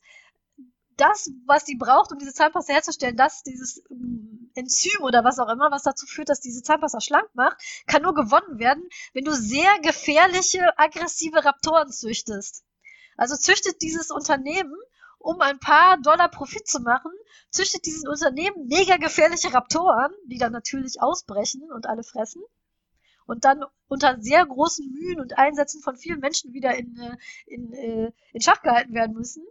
das, was sie braucht, um diese Zahnpasta herzustellen, das, dieses ähm, Enzym oder was auch immer, was dazu führt, dass diese Zahnpasta schlank macht, kann nur gewonnen werden, wenn du sehr gefährliche, aggressive Raptoren züchtest. Also züchtet dieses Unternehmen um ein paar Dollar Profit zu machen, züchtet diesen Unternehmen mega gefährliche Raptoren, die dann natürlich ausbrechen und alle fressen und dann unter sehr großen Mühen und Einsätzen von vielen Menschen wieder in, äh, in, äh, in Schach gehalten werden müssen.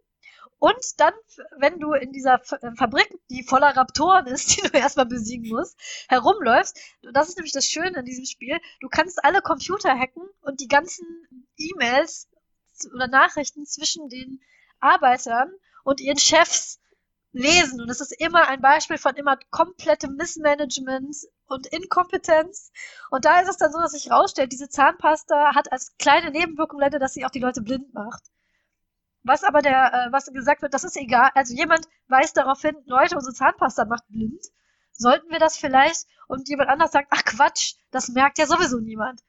Und dann, wenn du in dieser äh, Fabrik, die voller Raptoren ist, die du erstmal besiegen musst, herumläufst, das ist nämlich das Schöne in diesem Spiel, du kannst alle Computer hacken und die ganzen E-Mails oder Nachrichten zwischen den Arbeitern und ihren Chefs lesen. Und es ist immer ein Beispiel von immer komplettem Missmanagement und Inkompetenz. Und da ist es dann so, dass sich rausstellt, diese Zahnpasta hat als kleine Nebenwirkung leider, dass sie auch die Leute blind macht. Was aber der, äh, was gesagt wird, das ist egal. Also jemand weist darauf hin, Leute, unsere Zahnpasta macht blind. Sollten wir das vielleicht? Und jemand anders sagt, ach Quatsch, das merkt ja sowieso niemand.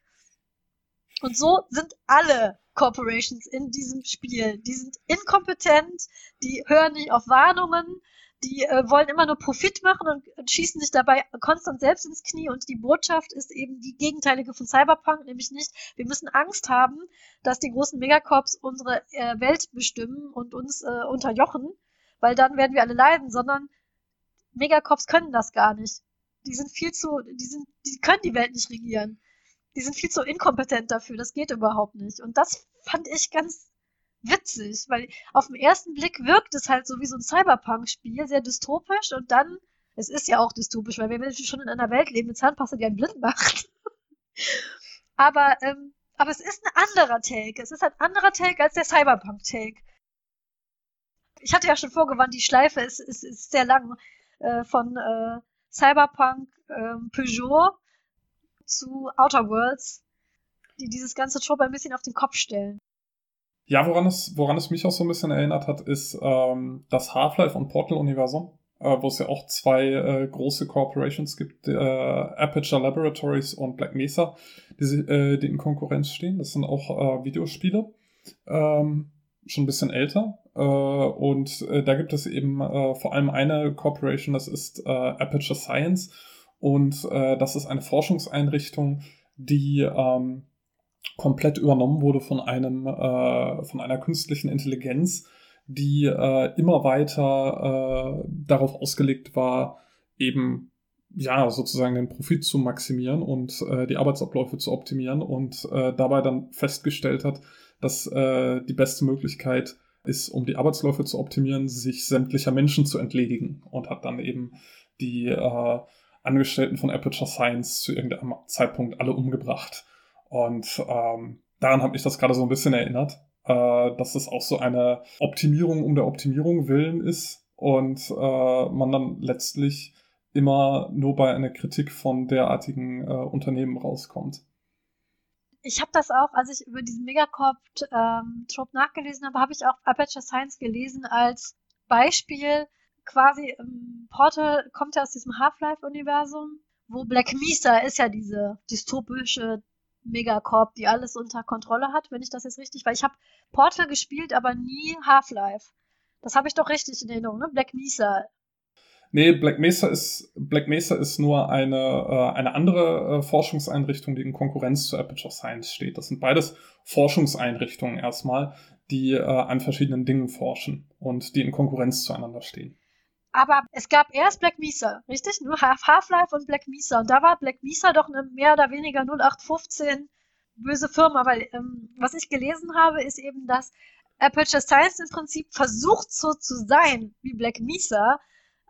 Und so sind alle Corporations in diesem Spiel. Die sind inkompetent, die hören nicht auf Warnungen, die äh, wollen immer nur Profit machen und, und, schießen sich dabei konstant selbst ins Knie. Und die Botschaft ist eben die gegenteilige von Cyberpunk, nämlich nicht, wir müssen Angst haben, dass die großen Megacorps unsere äh, Welt bestimmen und uns äh, unterjochen, weil dann werden wir alle leiden, sondern Megacorps können das gar nicht. Die sind viel zu, die sind, die können die Welt nicht regieren die sind viel zu inkompetent dafür, das geht überhaupt nicht. Und das fand ich ganz witzig, weil auf den ersten Blick wirkt es halt so wie so ein Cyberpunk-Spiel, sehr dystopisch und dann, es ist ja auch dystopisch, weil wir Menschen schon in einer Welt leben mit Zahnpasta, die einen blind macht. aber, ähm, aber es ist ein anderer Take. Es ist ein anderer Take als der Cyberpunk-Take. Ich hatte ja schon vorgewarnt, die Schleife ist, ist, ist sehr lang äh, von äh, Cyberpunk äh, Peugeot zu Outer Worlds, die dieses ganze Trope ein bisschen auf den Kopf stellen. Ja, woran es, woran es mich auch so ein bisschen erinnert hat, ist ähm, das Half-Life und Portal-Universum, äh, wo es ja auch zwei äh, große Corporations gibt, äh, Aperture Laboratories und Black Mesa, die, äh, die in Konkurrenz stehen. Das sind auch äh, Videospiele, ähm, schon ein bisschen älter. Äh, und äh, da gibt es eben äh, vor allem eine Corporation, das ist äh, Aperture Science und äh, das ist eine Forschungseinrichtung, die ähm, komplett übernommen wurde von einem äh, von einer künstlichen Intelligenz, die äh, immer weiter äh, darauf ausgelegt war, eben ja sozusagen den Profit zu maximieren und äh, die Arbeitsabläufe zu optimieren und äh, dabei dann festgestellt hat, dass äh, die beste Möglichkeit ist, um die Arbeitsläufe zu optimieren, sich sämtlicher Menschen zu entledigen und hat dann eben die Angestellten von Aperture Science zu irgendeinem Zeitpunkt alle umgebracht. Und ähm, daran hat mich das gerade so ein bisschen erinnert, äh, dass es auch so eine Optimierung um der Optimierung willen ist und äh, man dann letztlich immer nur bei einer Kritik von derartigen äh, Unternehmen rauskommt. Ich habe das auch, als ich über diesen Megacorp-Trope ähm, nachgelesen habe, habe ich auch Aperture Science gelesen als Beispiel quasi, ähm, Portal kommt ja aus diesem Half-Life-Universum, wo Black Mesa ist ja diese dystopische Megacorp, die alles unter Kontrolle hat, wenn ich das jetzt richtig, weil ich habe Portal gespielt, aber nie Half-Life. Das habe ich doch richtig in Erinnerung, ne? Black Mesa. Nee, Black Mesa ist Black Mesa ist nur eine äh, eine andere äh, Forschungseinrichtung, die in Konkurrenz zu Aperture Science steht. Das sind beides Forschungseinrichtungen erstmal, die äh, an verschiedenen Dingen forschen und die in Konkurrenz zueinander stehen. Aber es gab erst Black Mesa, richtig? Nur Half-Life und Black Mesa. Und da war Black Mesa doch eine mehr oder weniger 0815 böse Firma, weil ähm, was ich gelesen habe, ist eben, dass Aperture Science im Prinzip versucht so zu sein wie Black Mesa,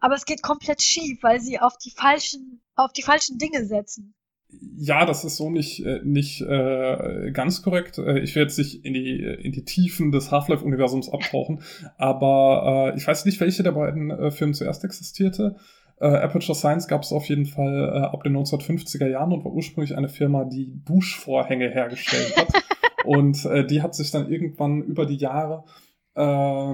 aber es geht komplett schief, weil sie auf die falschen, auf die falschen Dinge setzen ja, das ist so nicht, äh, nicht äh, ganz korrekt. Äh, ich will jetzt nicht in die, in die Tiefen des Half-Life-Universums abtauchen, aber äh, ich weiß nicht, welche der beiden äh, Filme zuerst existierte. Äh, Aperture Science gab es auf jeden Fall äh, ab den 1950er Jahren und war ursprünglich eine Firma, die Duschvorhänge hergestellt hat. und äh, die hat sich dann irgendwann über die Jahre äh,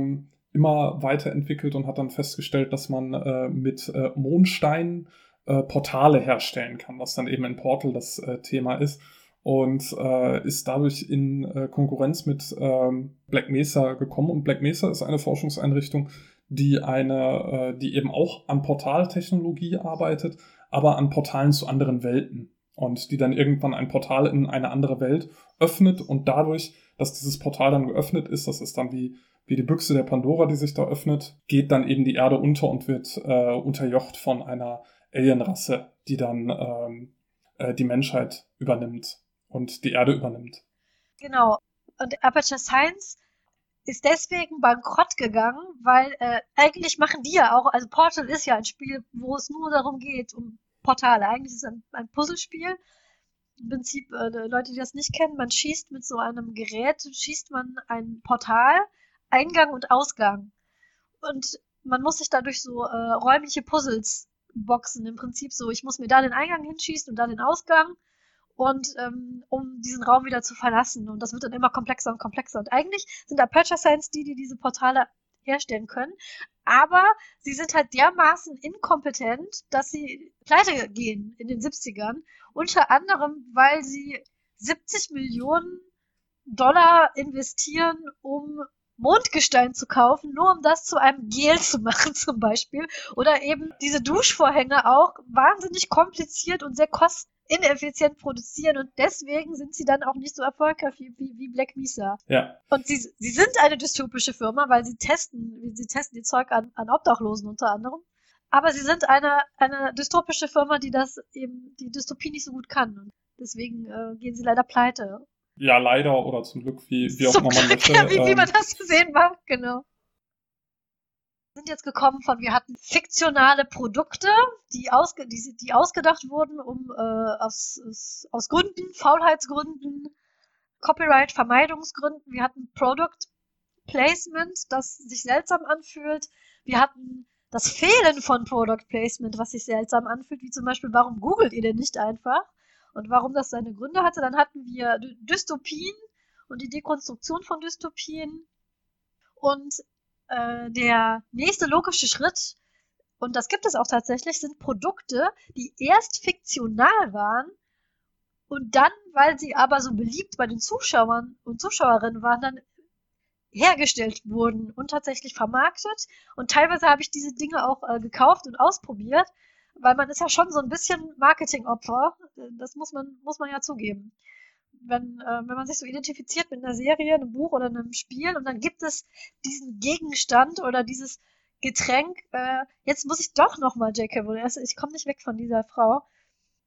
immer weiterentwickelt und hat dann festgestellt, dass man äh, mit äh, Mondsteinen äh, Portale herstellen kann, was dann eben in Portal das äh, Thema ist. Und äh, ist dadurch in äh, Konkurrenz mit ähm, Black Mesa gekommen. Und Black Mesa ist eine Forschungseinrichtung, die eine, äh, die eben auch an Portaltechnologie arbeitet, aber an Portalen zu anderen Welten. Und die dann irgendwann ein Portal in eine andere Welt öffnet und dadurch dass dieses Portal dann geöffnet ist. Das ist dann wie, wie die Büchse der Pandora, die sich da öffnet, geht dann eben die Erde unter und wird äh, unterjocht von einer Alienrasse, die dann ähm, äh, die Menschheit übernimmt und die Erde übernimmt. Genau. Und Aperture Science ist deswegen bankrott gegangen, weil äh, eigentlich machen die ja auch, also Portal ist ja ein Spiel, wo es nur darum geht, um Portale. Eigentlich ist es ein, ein Puzzlespiel. Im Prinzip, äh, Leute, die das nicht kennen, man schießt mit so einem Gerät, schießt man ein Portal, Eingang und Ausgang. Und man muss sich dadurch so äh, räumliche Puzzles boxen. Im Prinzip so, ich muss mir da den Eingang hinschießen und da den Ausgang und ähm, um diesen Raum wieder zu verlassen. Und das wird dann immer komplexer und komplexer. Und eigentlich sind Aperture Science die, die diese Portale herstellen können. Aber sie sind halt dermaßen inkompetent, dass sie pleite gehen in den 70ern. Unter anderem, weil sie 70 Millionen Dollar investieren, um Mondgestein zu kaufen, nur um das zu einem Gel zu machen zum Beispiel. Oder eben diese Duschvorhänge auch wahnsinnig kompliziert und sehr kost ineffizient produzieren und deswegen sind sie dann auch nicht so erfolgreich wie, wie, Black Mesa. Ja. Und sie, sie sind eine dystopische Firma, weil sie testen, sie testen die Zeug an, an Obdachlosen unter anderem. Aber sie sind eine, eine dystopische Firma, die das eben, die Dystopie nicht so gut kann. Und deswegen äh, gehen sie leider pleite. Ja, leider oder zum Glück, wie, wie auch immer man möchte. Ja, wie, ähm, wie man das sehen mag, genau sind jetzt gekommen von, wir hatten fiktionale Produkte, die, ausge, die, die ausgedacht wurden, um äh, aus, aus, aus Gründen, Faulheitsgründen, Copyright-Vermeidungsgründen. Wir hatten Product Placement, das sich seltsam anfühlt. Wir hatten das Fehlen von Product Placement, was sich seltsam anfühlt, wie zum Beispiel, warum googelt ihr denn nicht einfach? Und warum das seine Gründe hatte. Dann hatten wir Dystopien und die Dekonstruktion von Dystopien. Und äh, der nächste logische Schritt, und das gibt es auch tatsächlich, sind Produkte, die erst fiktional waren und dann, weil sie aber so beliebt bei den Zuschauern und Zuschauerinnen waren, dann hergestellt wurden und tatsächlich vermarktet. Und teilweise habe ich diese Dinge auch äh, gekauft und ausprobiert, weil man ist ja schon so ein bisschen Marketingopfer. Das muss man, muss man ja zugeben wenn, äh, wenn man sich so identifiziert mit einer Serie, einem Buch oder einem Spiel und dann gibt es diesen Gegenstand oder dieses Getränk, äh, jetzt muss ich doch nochmal J.K. Rowling, also ich komme nicht weg von dieser Frau.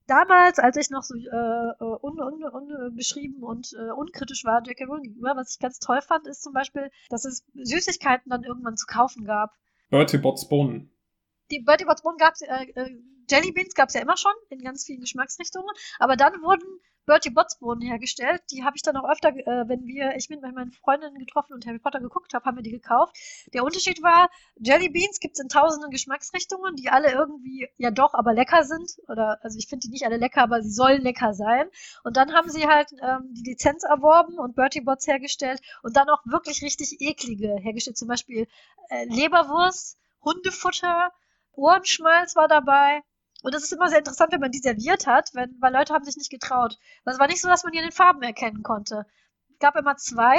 Damals, als ich noch so äh, un, un, un, und äh, unkritisch war J.K. Rowling gegenüber, was ich ganz toll fand, ist zum Beispiel, dass es Süßigkeiten dann irgendwann zu kaufen gab. Bertie Bots Bohnen. Die Bertie Bots Bohnen gab es, äh, äh, Jelly Beans gab es ja immer schon in ganz vielen Geschmacksrichtungen, aber dann wurden Bertie Botsbohnen hergestellt. Die habe ich dann auch öfter, äh, wenn wir, ich bin bei meinen Freundinnen getroffen und Harry Potter geguckt habe, haben wir die gekauft. Der Unterschied war, Jelly Beans gibt es in tausenden Geschmacksrichtungen, die alle irgendwie ja doch aber lecker sind. Oder also ich finde die nicht alle lecker, aber sie sollen lecker sein. Und dann haben sie halt ähm, die Lizenz erworben und Bertie Bots hergestellt und dann auch wirklich richtig eklige hergestellt. Zum Beispiel äh, Leberwurst, Hundefutter, Ohrenschmalz war dabei. Und das ist immer sehr interessant, wenn man die serviert hat, wenn, weil Leute haben sich nicht getraut. Es war nicht so, dass man die in den Farben erkennen konnte. Es gab immer zwei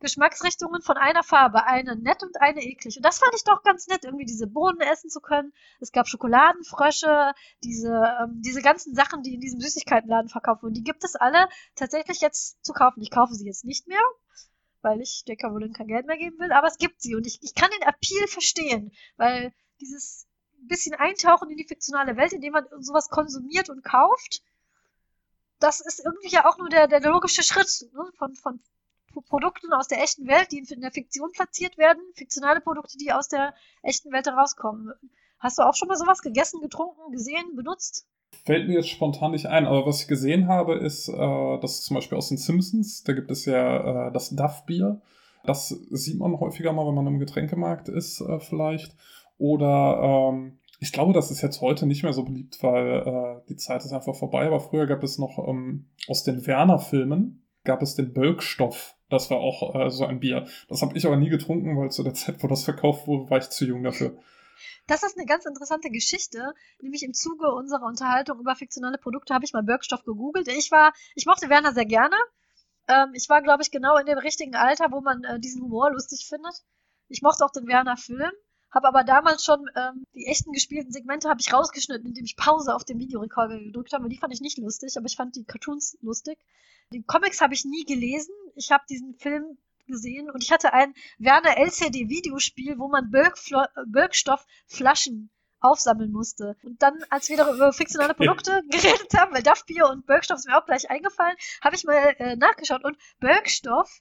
Geschmacksrichtungen von einer Farbe. Eine nett und eine eklig. Und das fand ich doch ganz nett, irgendwie diese Bohnen essen zu können. Es gab Schokoladenfrösche, diese, ähm, diese ganzen Sachen, die in diesem Süßigkeitenladen verkauft wurden. Die gibt es alle tatsächlich jetzt zu kaufen. Ich kaufe sie jetzt nicht mehr, weil ich der Caroline kein Geld mehr geben will, aber es gibt sie. Und ich, ich kann den Appeal verstehen, weil dieses bisschen eintauchen in die fiktionale Welt, indem man sowas konsumiert und kauft. Das ist irgendwie ja auch nur der, der logische Schritt ne? von, von Produkten aus der echten Welt, die in der Fiktion platziert werden, fiktionale Produkte, die aus der echten Welt herauskommen. Hast du auch schon mal sowas gegessen, getrunken, gesehen, benutzt? Fällt mir jetzt spontan nicht ein, aber was ich gesehen habe, ist, äh, das ist zum Beispiel aus den Simpsons, da gibt es ja äh, das Duff-Bier. Das sieht man häufiger mal, wenn man im Getränkemarkt ist, äh, vielleicht. Oder ähm, ich glaube, das ist jetzt heute nicht mehr so beliebt, weil äh, die Zeit ist einfach vorbei. Aber früher gab es noch ähm, aus den Werner-Filmen gab es den Bölkstoff. Das war auch äh, so ein Bier. Das habe ich aber nie getrunken, weil zu der Zeit, wo das verkauft wurde, war ich zu jung dafür. Das ist eine ganz interessante Geschichte. Nämlich im Zuge unserer Unterhaltung über fiktionale Produkte habe ich mal Birkstoff gegoogelt. Ich war, ich mochte Werner sehr gerne. Ähm, ich war, glaube ich, genau in dem richtigen Alter, wo man äh, diesen Humor lustig findet. Ich mochte auch den Werner-Film. Habe aber damals schon ähm, die echten gespielten Segmente habe ich rausgeschnitten, indem ich Pause auf dem Videorekorder gedrückt habe. Und die fand ich nicht lustig, aber ich fand die Cartoons lustig. Die Comics habe ich nie gelesen. ich habe diesen Film gesehen und ich hatte ein Werner LCD-Videospiel, wo man Birkstoff-Flaschen aufsammeln musste. Und dann, als wir darüber über fiktionale Produkte geredet haben, weil Duffbier und Birkstoff ist mir auch gleich eingefallen, habe ich mal äh, nachgeschaut und Birkstoff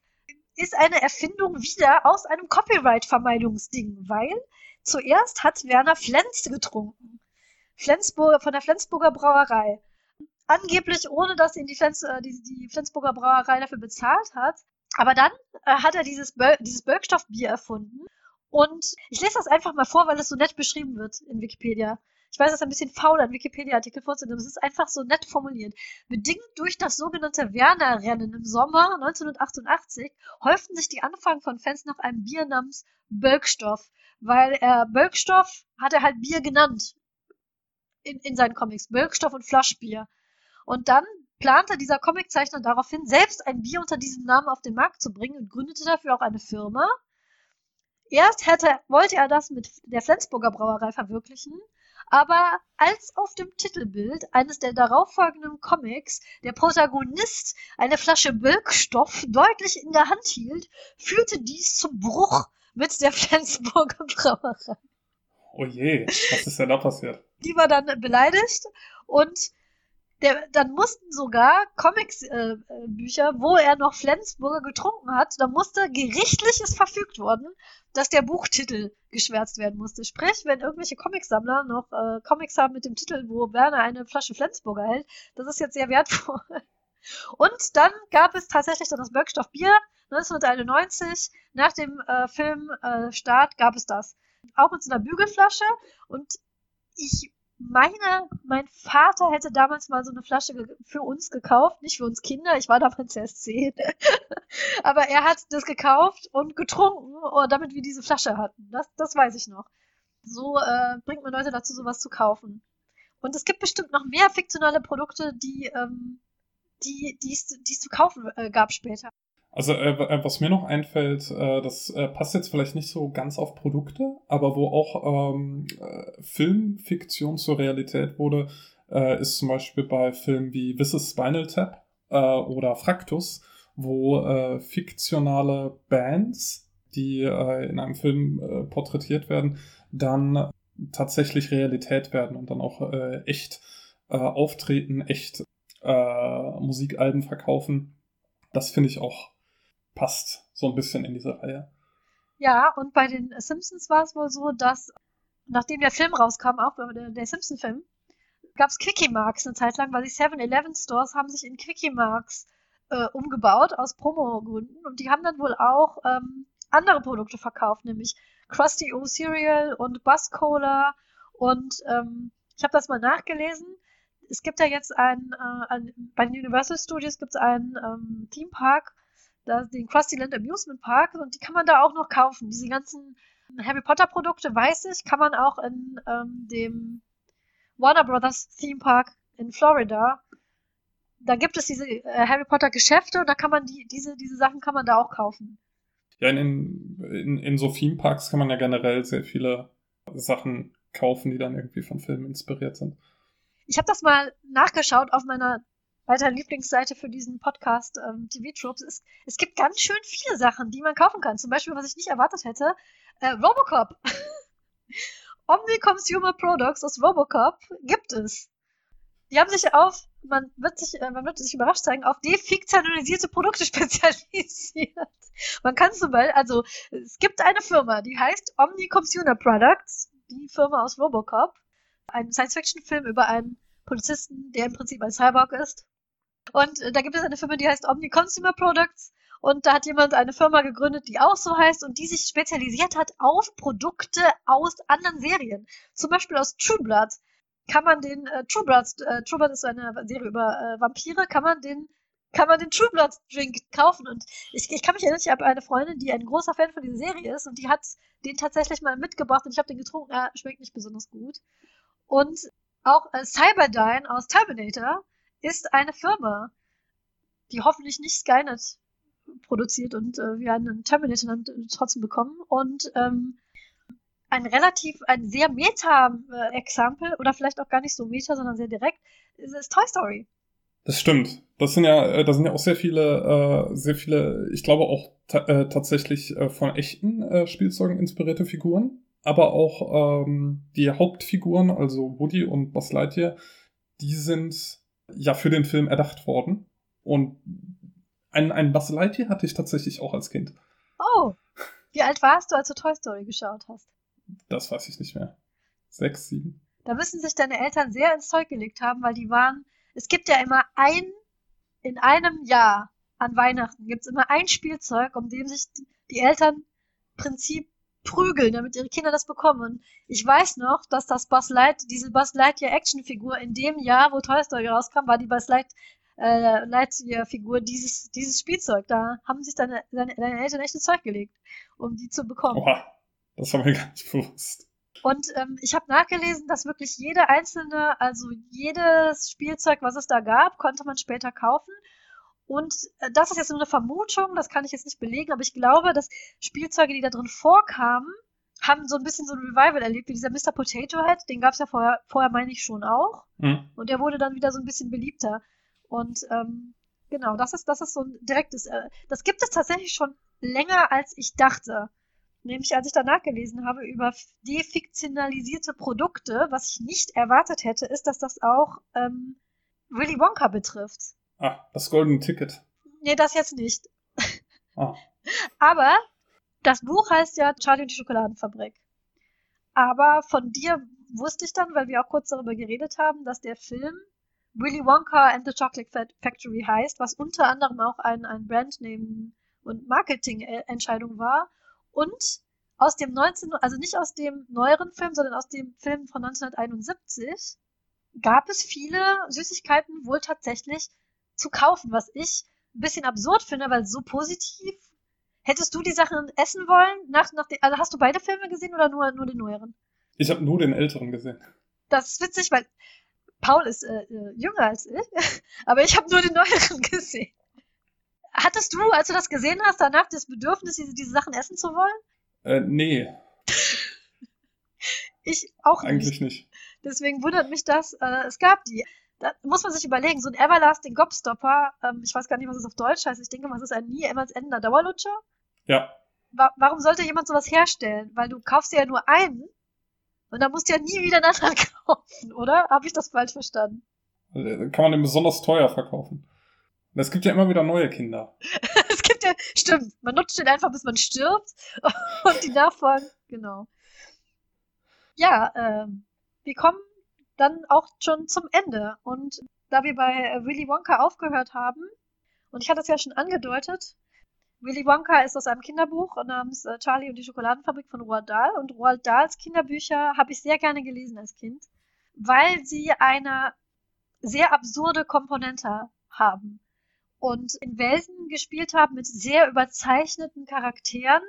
ist eine Erfindung wieder aus einem Copyright-Vermeidungsding, weil zuerst hat Werner Flens getrunken. Flensburger, von der Flensburger Brauerei. Angeblich ohne, dass ihn die, Flens, äh, die, die Flensburger Brauerei dafür bezahlt hat. Aber dann äh, hat er dieses, Böl dieses Birkstoff-Bier erfunden. Und ich lese das einfach mal vor, weil es so nett beschrieben wird in Wikipedia. Ich weiß, es ist ein bisschen faul, ein Wikipedia-Artikel vorzunehmen, aber es ist einfach so nett formuliert. Bedingt durch das sogenannte Werner-Rennen im Sommer 1988 häuften sich die Anfragen von Fans nach einem Bier namens Bölkstoff, weil er Bölkstoff hat er halt Bier genannt in, in seinen Comics. Bölkstoff und Flaschbier. Und dann plante dieser Comiczeichner daraufhin, selbst ein Bier unter diesem Namen auf den Markt zu bringen und gründete dafür auch eine Firma. Erst hätte, wollte er das mit der Flensburger Brauerei verwirklichen, aber als auf dem Titelbild eines der darauffolgenden Comics der Protagonist eine Flasche Birkstoff deutlich in der Hand hielt, führte dies zum Bruch mit der Flensburger Brauerei. Oh je, was ist denn da passiert? Die war dann beleidigt und der, dann mussten sogar Comics-Bücher, äh, wo er noch Flensburger getrunken hat, da musste gerichtliches verfügt worden, dass der Buchtitel geschwärzt werden musste. Sprich, wenn irgendwelche Comicsammler noch äh, Comics haben mit dem Titel, wo Werner eine Flasche Flensburger hält, das ist jetzt sehr wertvoll. Und dann gab es tatsächlich dann das Birkstoff Bier 1991. Nach dem äh, Filmstart äh, gab es das. Auch mit so einer Bügelflasche. Und ich meine, mein Vater hätte damals mal so eine Flasche für uns gekauft, nicht für uns Kinder, ich war damals erst zehn. Aber er hat das gekauft und getrunken, oh, damit wir diese Flasche hatten. Das, das weiß ich noch. So äh, bringt man Leute dazu, sowas zu kaufen. Und es gibt bestimmt noch mehr fiktionale Produkte, die ähm, die die es zu kaufen äh, gab später. Also äh, äh, was mir noch einfällt, äh, das äh, passt jetzt vielleicht nicht so ganz auf Produkte, aber wo auch ähm, äh, Filmfiktion zur Realität wurde, äh, ist zum Beispiel bei Filmen wie This is Spinal Tap oder Fraktus, wo fiktionale Bands, die in einem Film porträtiert werden, dann tatsächlich Realität werden und dann auch echt auftreten, echt Musikalben verkaufen. Das finde ich auch passt so ein bisschen in diese Reihe. Ja, und bei den Simpsons war es wohl so, dass nachdem der Film rauskam, auch der, der Simpson-Film, gab es Quickie-Marks eine Zeit lang, weil die 7-Eleven-Stores haben sich in Quickie-Marks äh, umgebaut aus Promo-Gründen und die haben dann wohl auch ähm, andere Produkte verkauft, nämlich Krusty O Cereal und Buzz Cola und ähm, ich habe das mal nachgelesen. Es gibt ja jetzt ein, äh, ein bei den Universal Studios gibt es einen ähm, Theme Park, da, den Krusty Land Amusement Park und die kann man da auch noch kaufen. Diese ganzen Harry Potter Produkte, weiß ich, kann man auch in ähm, dem Warner Brothers Theme Park in Florida. Da gibt es diese äh, Harry Potter Geschäfte und da kann man die, diese, diese Sachen kann man da auch kaufen. Ja, in, in, in so Theme Parks kann man ja generell sehr viele Sachen kaufen, die dann irgendwie von Filmen inspiriert sind. Ich habe das mal nachgeschaut auf meiner weiter Lieblingsseite für diesen Podcast ähm, TV Tropes. Es, es gibt ganz schön viele Sachen, die man kaufen kann. Zum Beispiel, was ich nicht erwartet hätte, äh, Robocop. Omni Consumer Products aus Robocop gibt es. Die haben sich auf, man wird sich, äh, man wird sich überrascht zeigen, auf defiktionalisierte Produkte spezialisiert. Man kann zum Beispiel, also es gibt eine Firma, die heißt Omni Consumer Products, die Firma aus Robocop. Ein Science-Fiction-Film über einen Polizisten, der im Prinzip ein Cyborg ist. Und äh, da gibt es eine Firma, die heißt Omni Consumer Products. Und da hat jemand eine Firma gegründet, die auch so heißt und die sich spezialisiert hat auf Produkte aus anderen Serien. Zum Beispiel aus True Blood. Kann man den äh, True Blood, äh, True Blood ist eine Serie über äh, Vampire, kann man den kann man den True Blood Drink kaufen. Und ich, ich kann mich erinnern, ich habe eine Freundin, die ein großer Fan von dieser Serie ist und die hat den tatsächlich mal mitgebracht und ich habe den getrunken. Er schmeckt nicht besonders gut. Und auch äh, Cyberdyne aus Terminator ist eine Firma, die hoffentlich nicht Skynet produziert und äh, wir einen Terminator dann trotzdem bekommen. Und ähm, ein relativ, ein sehr Meta-Example, oder vielleicht auch gar nicht so Meta, sondern sehr direkt, ist, ist Toy Story. Das stimmt. Das sind ja, äh, da sind ja auch sehr viele, äh, sehr viele, ich glaube auch ta äh, tatsächlich äh, von echten äh, Spielzeugen inspirierte Figuren. Aber auch ähm, die Hauptfiguren, also Woody und Buzz Lightyear, die sind ja für den Film erdacht worden. Und ein, ein Buzz Lightyear hatte ich tatsächlich auch als Kind. Oh, wie alt warst du, als du Toy Story geschaut hast? Das weiß ich nicht mehr. Sechs, sieben. Da müssen sich deine Eltern sehr ins Zeug gelegt haben, weil die waren. Es gibt ja immer ein, in einem Jahr an Weihnachten gibt es immer ein Spielzeug, um dem sich die Eltern Prinzip prügeln, damit ihre Kinder das bekommen. Und ich weiß noch, dass das Buzz Light, diese Buzz Lightyear Actionfigur in dem Jahr, wo Toy Story rauskam, war die Buzz Light, äh, Lightyear-Figur dieses, dieses Spielzeug. Da haben sich deine, deine, deine Eltern echt ins Zeug gelegt, um die zu bekommen. Oha, das war mir gar nicht bewusst. Und ähm, ich habe nachgelesen, dass wirklich jede einzelne, also jedes Spielzeug, was es da gab, konnte man später kaufen. Und äh, das ist jetzt nur eine Vermutung, das kann ich jetzt nicht belegen, aber ich glaube, dass Spielzeuge, die da drin vorkamen, haben so ein bisschen so ein Revival erlebt, wie dieser Mr. Potato Head, den gab es ja vorher, vorher meine ich schon auch. Mhm. Und der wurde dann wieder so ein bisschen beliebter. Und ähm, genau, das ist, das ist so ein direktes, äh, das gibt es tatsächlich schon länger, als ich dachte. Nämlich als ich danach gelesen habe über defiktionalisierte Produkte, was ich nicht erwartet hätte, ist, dass das auch ähm, Willy Wonka betrifft. Ah, das Golden Ticket. Nee, das jetzt nicht. Ah. Aber das Buch heißt ja Charlie und die Schokoladenfabrik. Aber von dir wusste ich dann, weil wir auch kurz darüber geredet haben, dass der Film Willy Wonka and the Chocolate Factory heißt, was unter anderem auch ein, ein Brandname und Marketing-Entscheidung war und aus dem 19, also nicht aus dem neueren Film, sondern aus dem Film von 1971 gab es viele Süßigkeiten wohl tatsächlich zu kaufen, was ich ein bisschen absurd finde, weil so positiv. Hättest du die Sachen essen wollen? Nach, nach den, also hast du beide Filme gesehen oder nur, nur den neueren? Ich habe nur den älteren gesehen. Das ist witzig, weil Paul ist äh, äh jünger als ich, aber ich habe nur den neueren gesehen. Hattest du, als du das gesehen hast, danach das Bedürfnis, diese, diese Sachen essen zu wollen? Äh, nee. ich auch nicht. Eigentlich nicht. Deswegen wundert mich das. Äh, es gab die. Da muss man sich überlegen, so ein Everlasting Gobstopper, ähm, ich weiß gar nicht, was es auf Deutsch heißt, ich denke mal, es ist ein nie immer endender Dauerlutscher. Ja. Wa warum sollte jemand sowas herstellen? Weil du kaufst ja nur einen und dann musst du ja nie wieder einen anderen kaufen, oder? Habe ich das falsch verstanden? Also, kann man den besonders teuer verkaufen. Es gibt ja immer wieder neue Kinder. es gibt ja, stimmt, man nutzt den einfach, bis man stirbt und die Nachfolgen, genau. Ja, ähm, wir kommen dann auch schon zum Ende und da wir bei Willy Wonka aufgehört haben, und ich hatte es ja schon angedeutet, Willy Wonka ist aus einem Kinderbuch namens äh, Charlie und die Schokoladenfabrik von Roald Dahl. Und Roald Dahls Kinderbücher habe ich sehr gerne gelesen als Kind, weil sie eine sehr absurde Komponente haben und in Welten gespielt haben mit sehr überzeichneten Charakteren,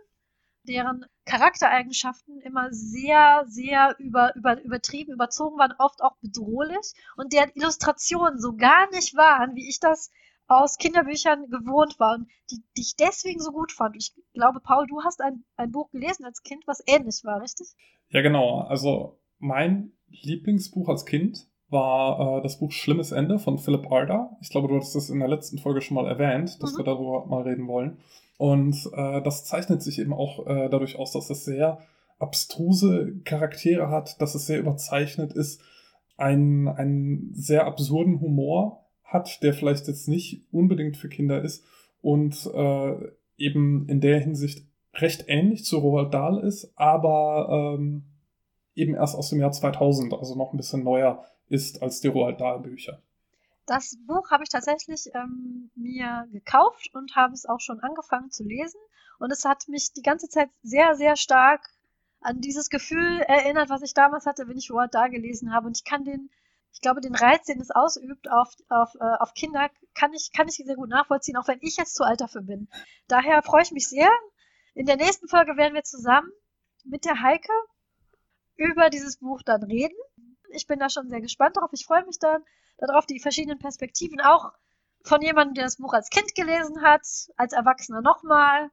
deren Charaktereigenschaften immer sehr, sehr über, über, übertrieben, überzogen waren, oft auch bedrohlich und deren Illustrationen so gar nicht waren, wie ich das aus Kinderbüchern gewohnt war und die, die ich deswegen so gut fand. Ich glaube, Paul, du hast ein, ein Buch gelesen als Kind, was ähnlich war, richtig? Ja, genau. Also mein Lieblingsbuch als Kind war äh, das Buch Schlimmes Ende von Philip Arda. Ich glaube, du hattest das in der letzten Folge schon mal erwähnt, dass mhm. wir darüber mal reden wollen. Und äh, das zeichnet sich eben auch äh, dadurch aus, dass es sehr abstruse Charaktere hat, dass es sehr überzeichnet ist, einen, einen sehr absurden Humor hat, der vielleicht jetzt nicht unbedingt für Kinder ist und äh, eben in der Hinsicht recht ähnlich zu Roald Dahl ist, aber ähm, eben erst aus dem Jahr 2000, also noch ein bisschen neuer ist als die Roald Dahl Bücher. Das Buch habe ich tatsächlich ähm, mir gekauft und habe es auch schon angefangen zu lesen. Und es hat mich die ganze Zeit sehr, sehr stark an dieses Gefühl erinnert, was ich damals hatte, wenn ich Roald Dahl gelesen habe. Und ich kann den, ich glaube, den Reiz, den es ausübt auf, auf, äh, auf Kinder, kann ich, kann ich sehr gut nachvollziehen, auch wenn ich jetzt zu alt dafür bin. Daher freue ich mich sehr. In der nächsten Folge werden wir zusammen mit der Heike über dieses Buch dann reden. Ich bin da schon sehr gespannt drauf. Ich freue mich dann darauf, die verschiedenen Perspektiven auch von jemandem, der das Buch als Kind gelesen hat, als Erwachsener nochmal,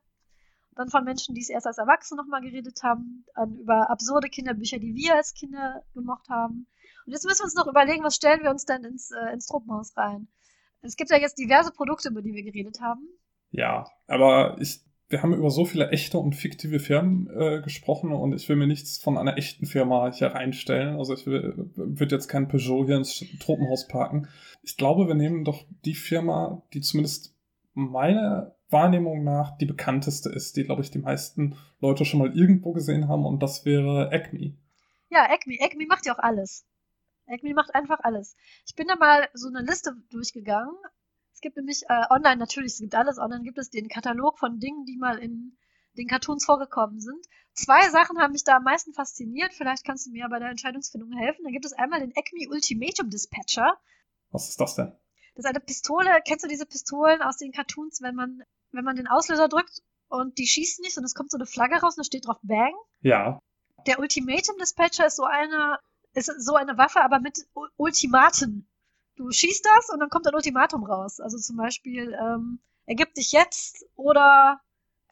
dann von Menschen, die es erst als Erwachsene nochmal geredet haben, über absurde Kinderbücher, die wir als Kinder gemocht haben. Und jetzt müssen wir uns noch überlegen, was stellen wir uns denn ins, äh, ins Truppenhaus rein. Es gibt ja jetzt diverse Produkte, über die wir geredet haben. Ja, aber ich, wir haben über so viele echte und fiktive Firmen äh, gesprochen und ich will mir nichts von einer echten Firma hier reinstellen. Also ich würde jetzt kein Peugeot hier ins Tropenhaus parken. Ich glaube, wir nehmen doch die Firma, die zumindest meiner Wahrnehmung nach die bekannteste ist, die, glaube ich, die meisten Leute schon mal irgendwo gesehen haben und das wäre Acme. Ja, Acme. Acme macht ja auch alles. Acme macht einfach alles. Ich bin da mal so eine Liste durchgegangen. Es gibt nämlich äh, online natürlich, es gibt alles online, gibt es den Katalog von Dingen, die mal in den Cartoons vorgekommen sind. Zwei Sachen haben mich da am meisten fasziniert. Vielleicht kannst du mir bei der Entscheidungsfindung helfen. Da gibt es einmal den Acme Ultimatum Dispatcher. Was ist das denn? Das ist eine Pistole. Kennst du diese Pistolen aus den Cartoons, wenn man, wenn man den Auslöser drückt und die schießt nicht und es kommt so eine Flagge raus und da steht drauf Bang? Ja. Der Ultimatum Dispatcher ist so eine, ist so eine Waffe, aber mit Ultimaten. Du schießt das und dann kommt ein Ultimatum raus. Also zum Beispiel, ähm, ergib dich jetzt oder,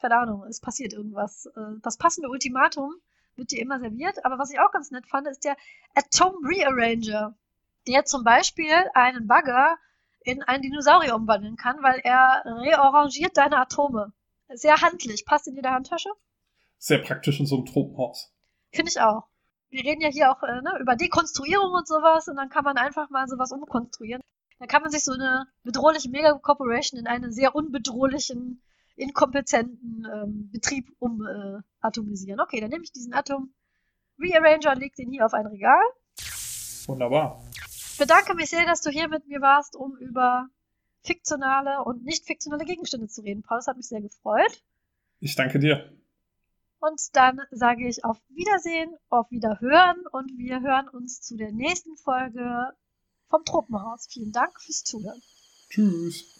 keine Ahnung, es passiert irgendwas. Äh, das passende Ultimatum wird dir immer serviert. Aber was ich auch ganz nett fand, ist der Atom Rearranger, der zum Beispiel einen Bagger in einen Dinosaurier umwandeln kann, weil er rearrangiert deine Atome. Sehr handlich. Passt in jede Handtasche. Sehr praktisch in so einem Tropenhaus. Finde ich auch. Wir reden ja hier auch äh, ne, über Dekonstruierung und sowas und dann kann man einfach mal sowas umkonstruieren. Dann kann man sich so eine bedrohliche Mega-Corporation in einen sehr unbedrohlichen, inkompetenten ähm, Betrieb umatomisieren. Äh, okay, dann nehme ich diesen Atom Rearranger und lege den hier auf ein Regal. Wunderbar. Ich bedanke mich sehr, dass du hier mit mir warst, um über fiktionale und nicht fiktionale Gegenstände zu reden. Paul, es hat mich sehr gefreut. Ich danke dir. Und dann sage ich auf Wiedersehen, auf Wiederhören und wir hören uns zu der nächsten Folge vom Tropenhaus. Vielen Dank fürs Zuhören. Tschüss.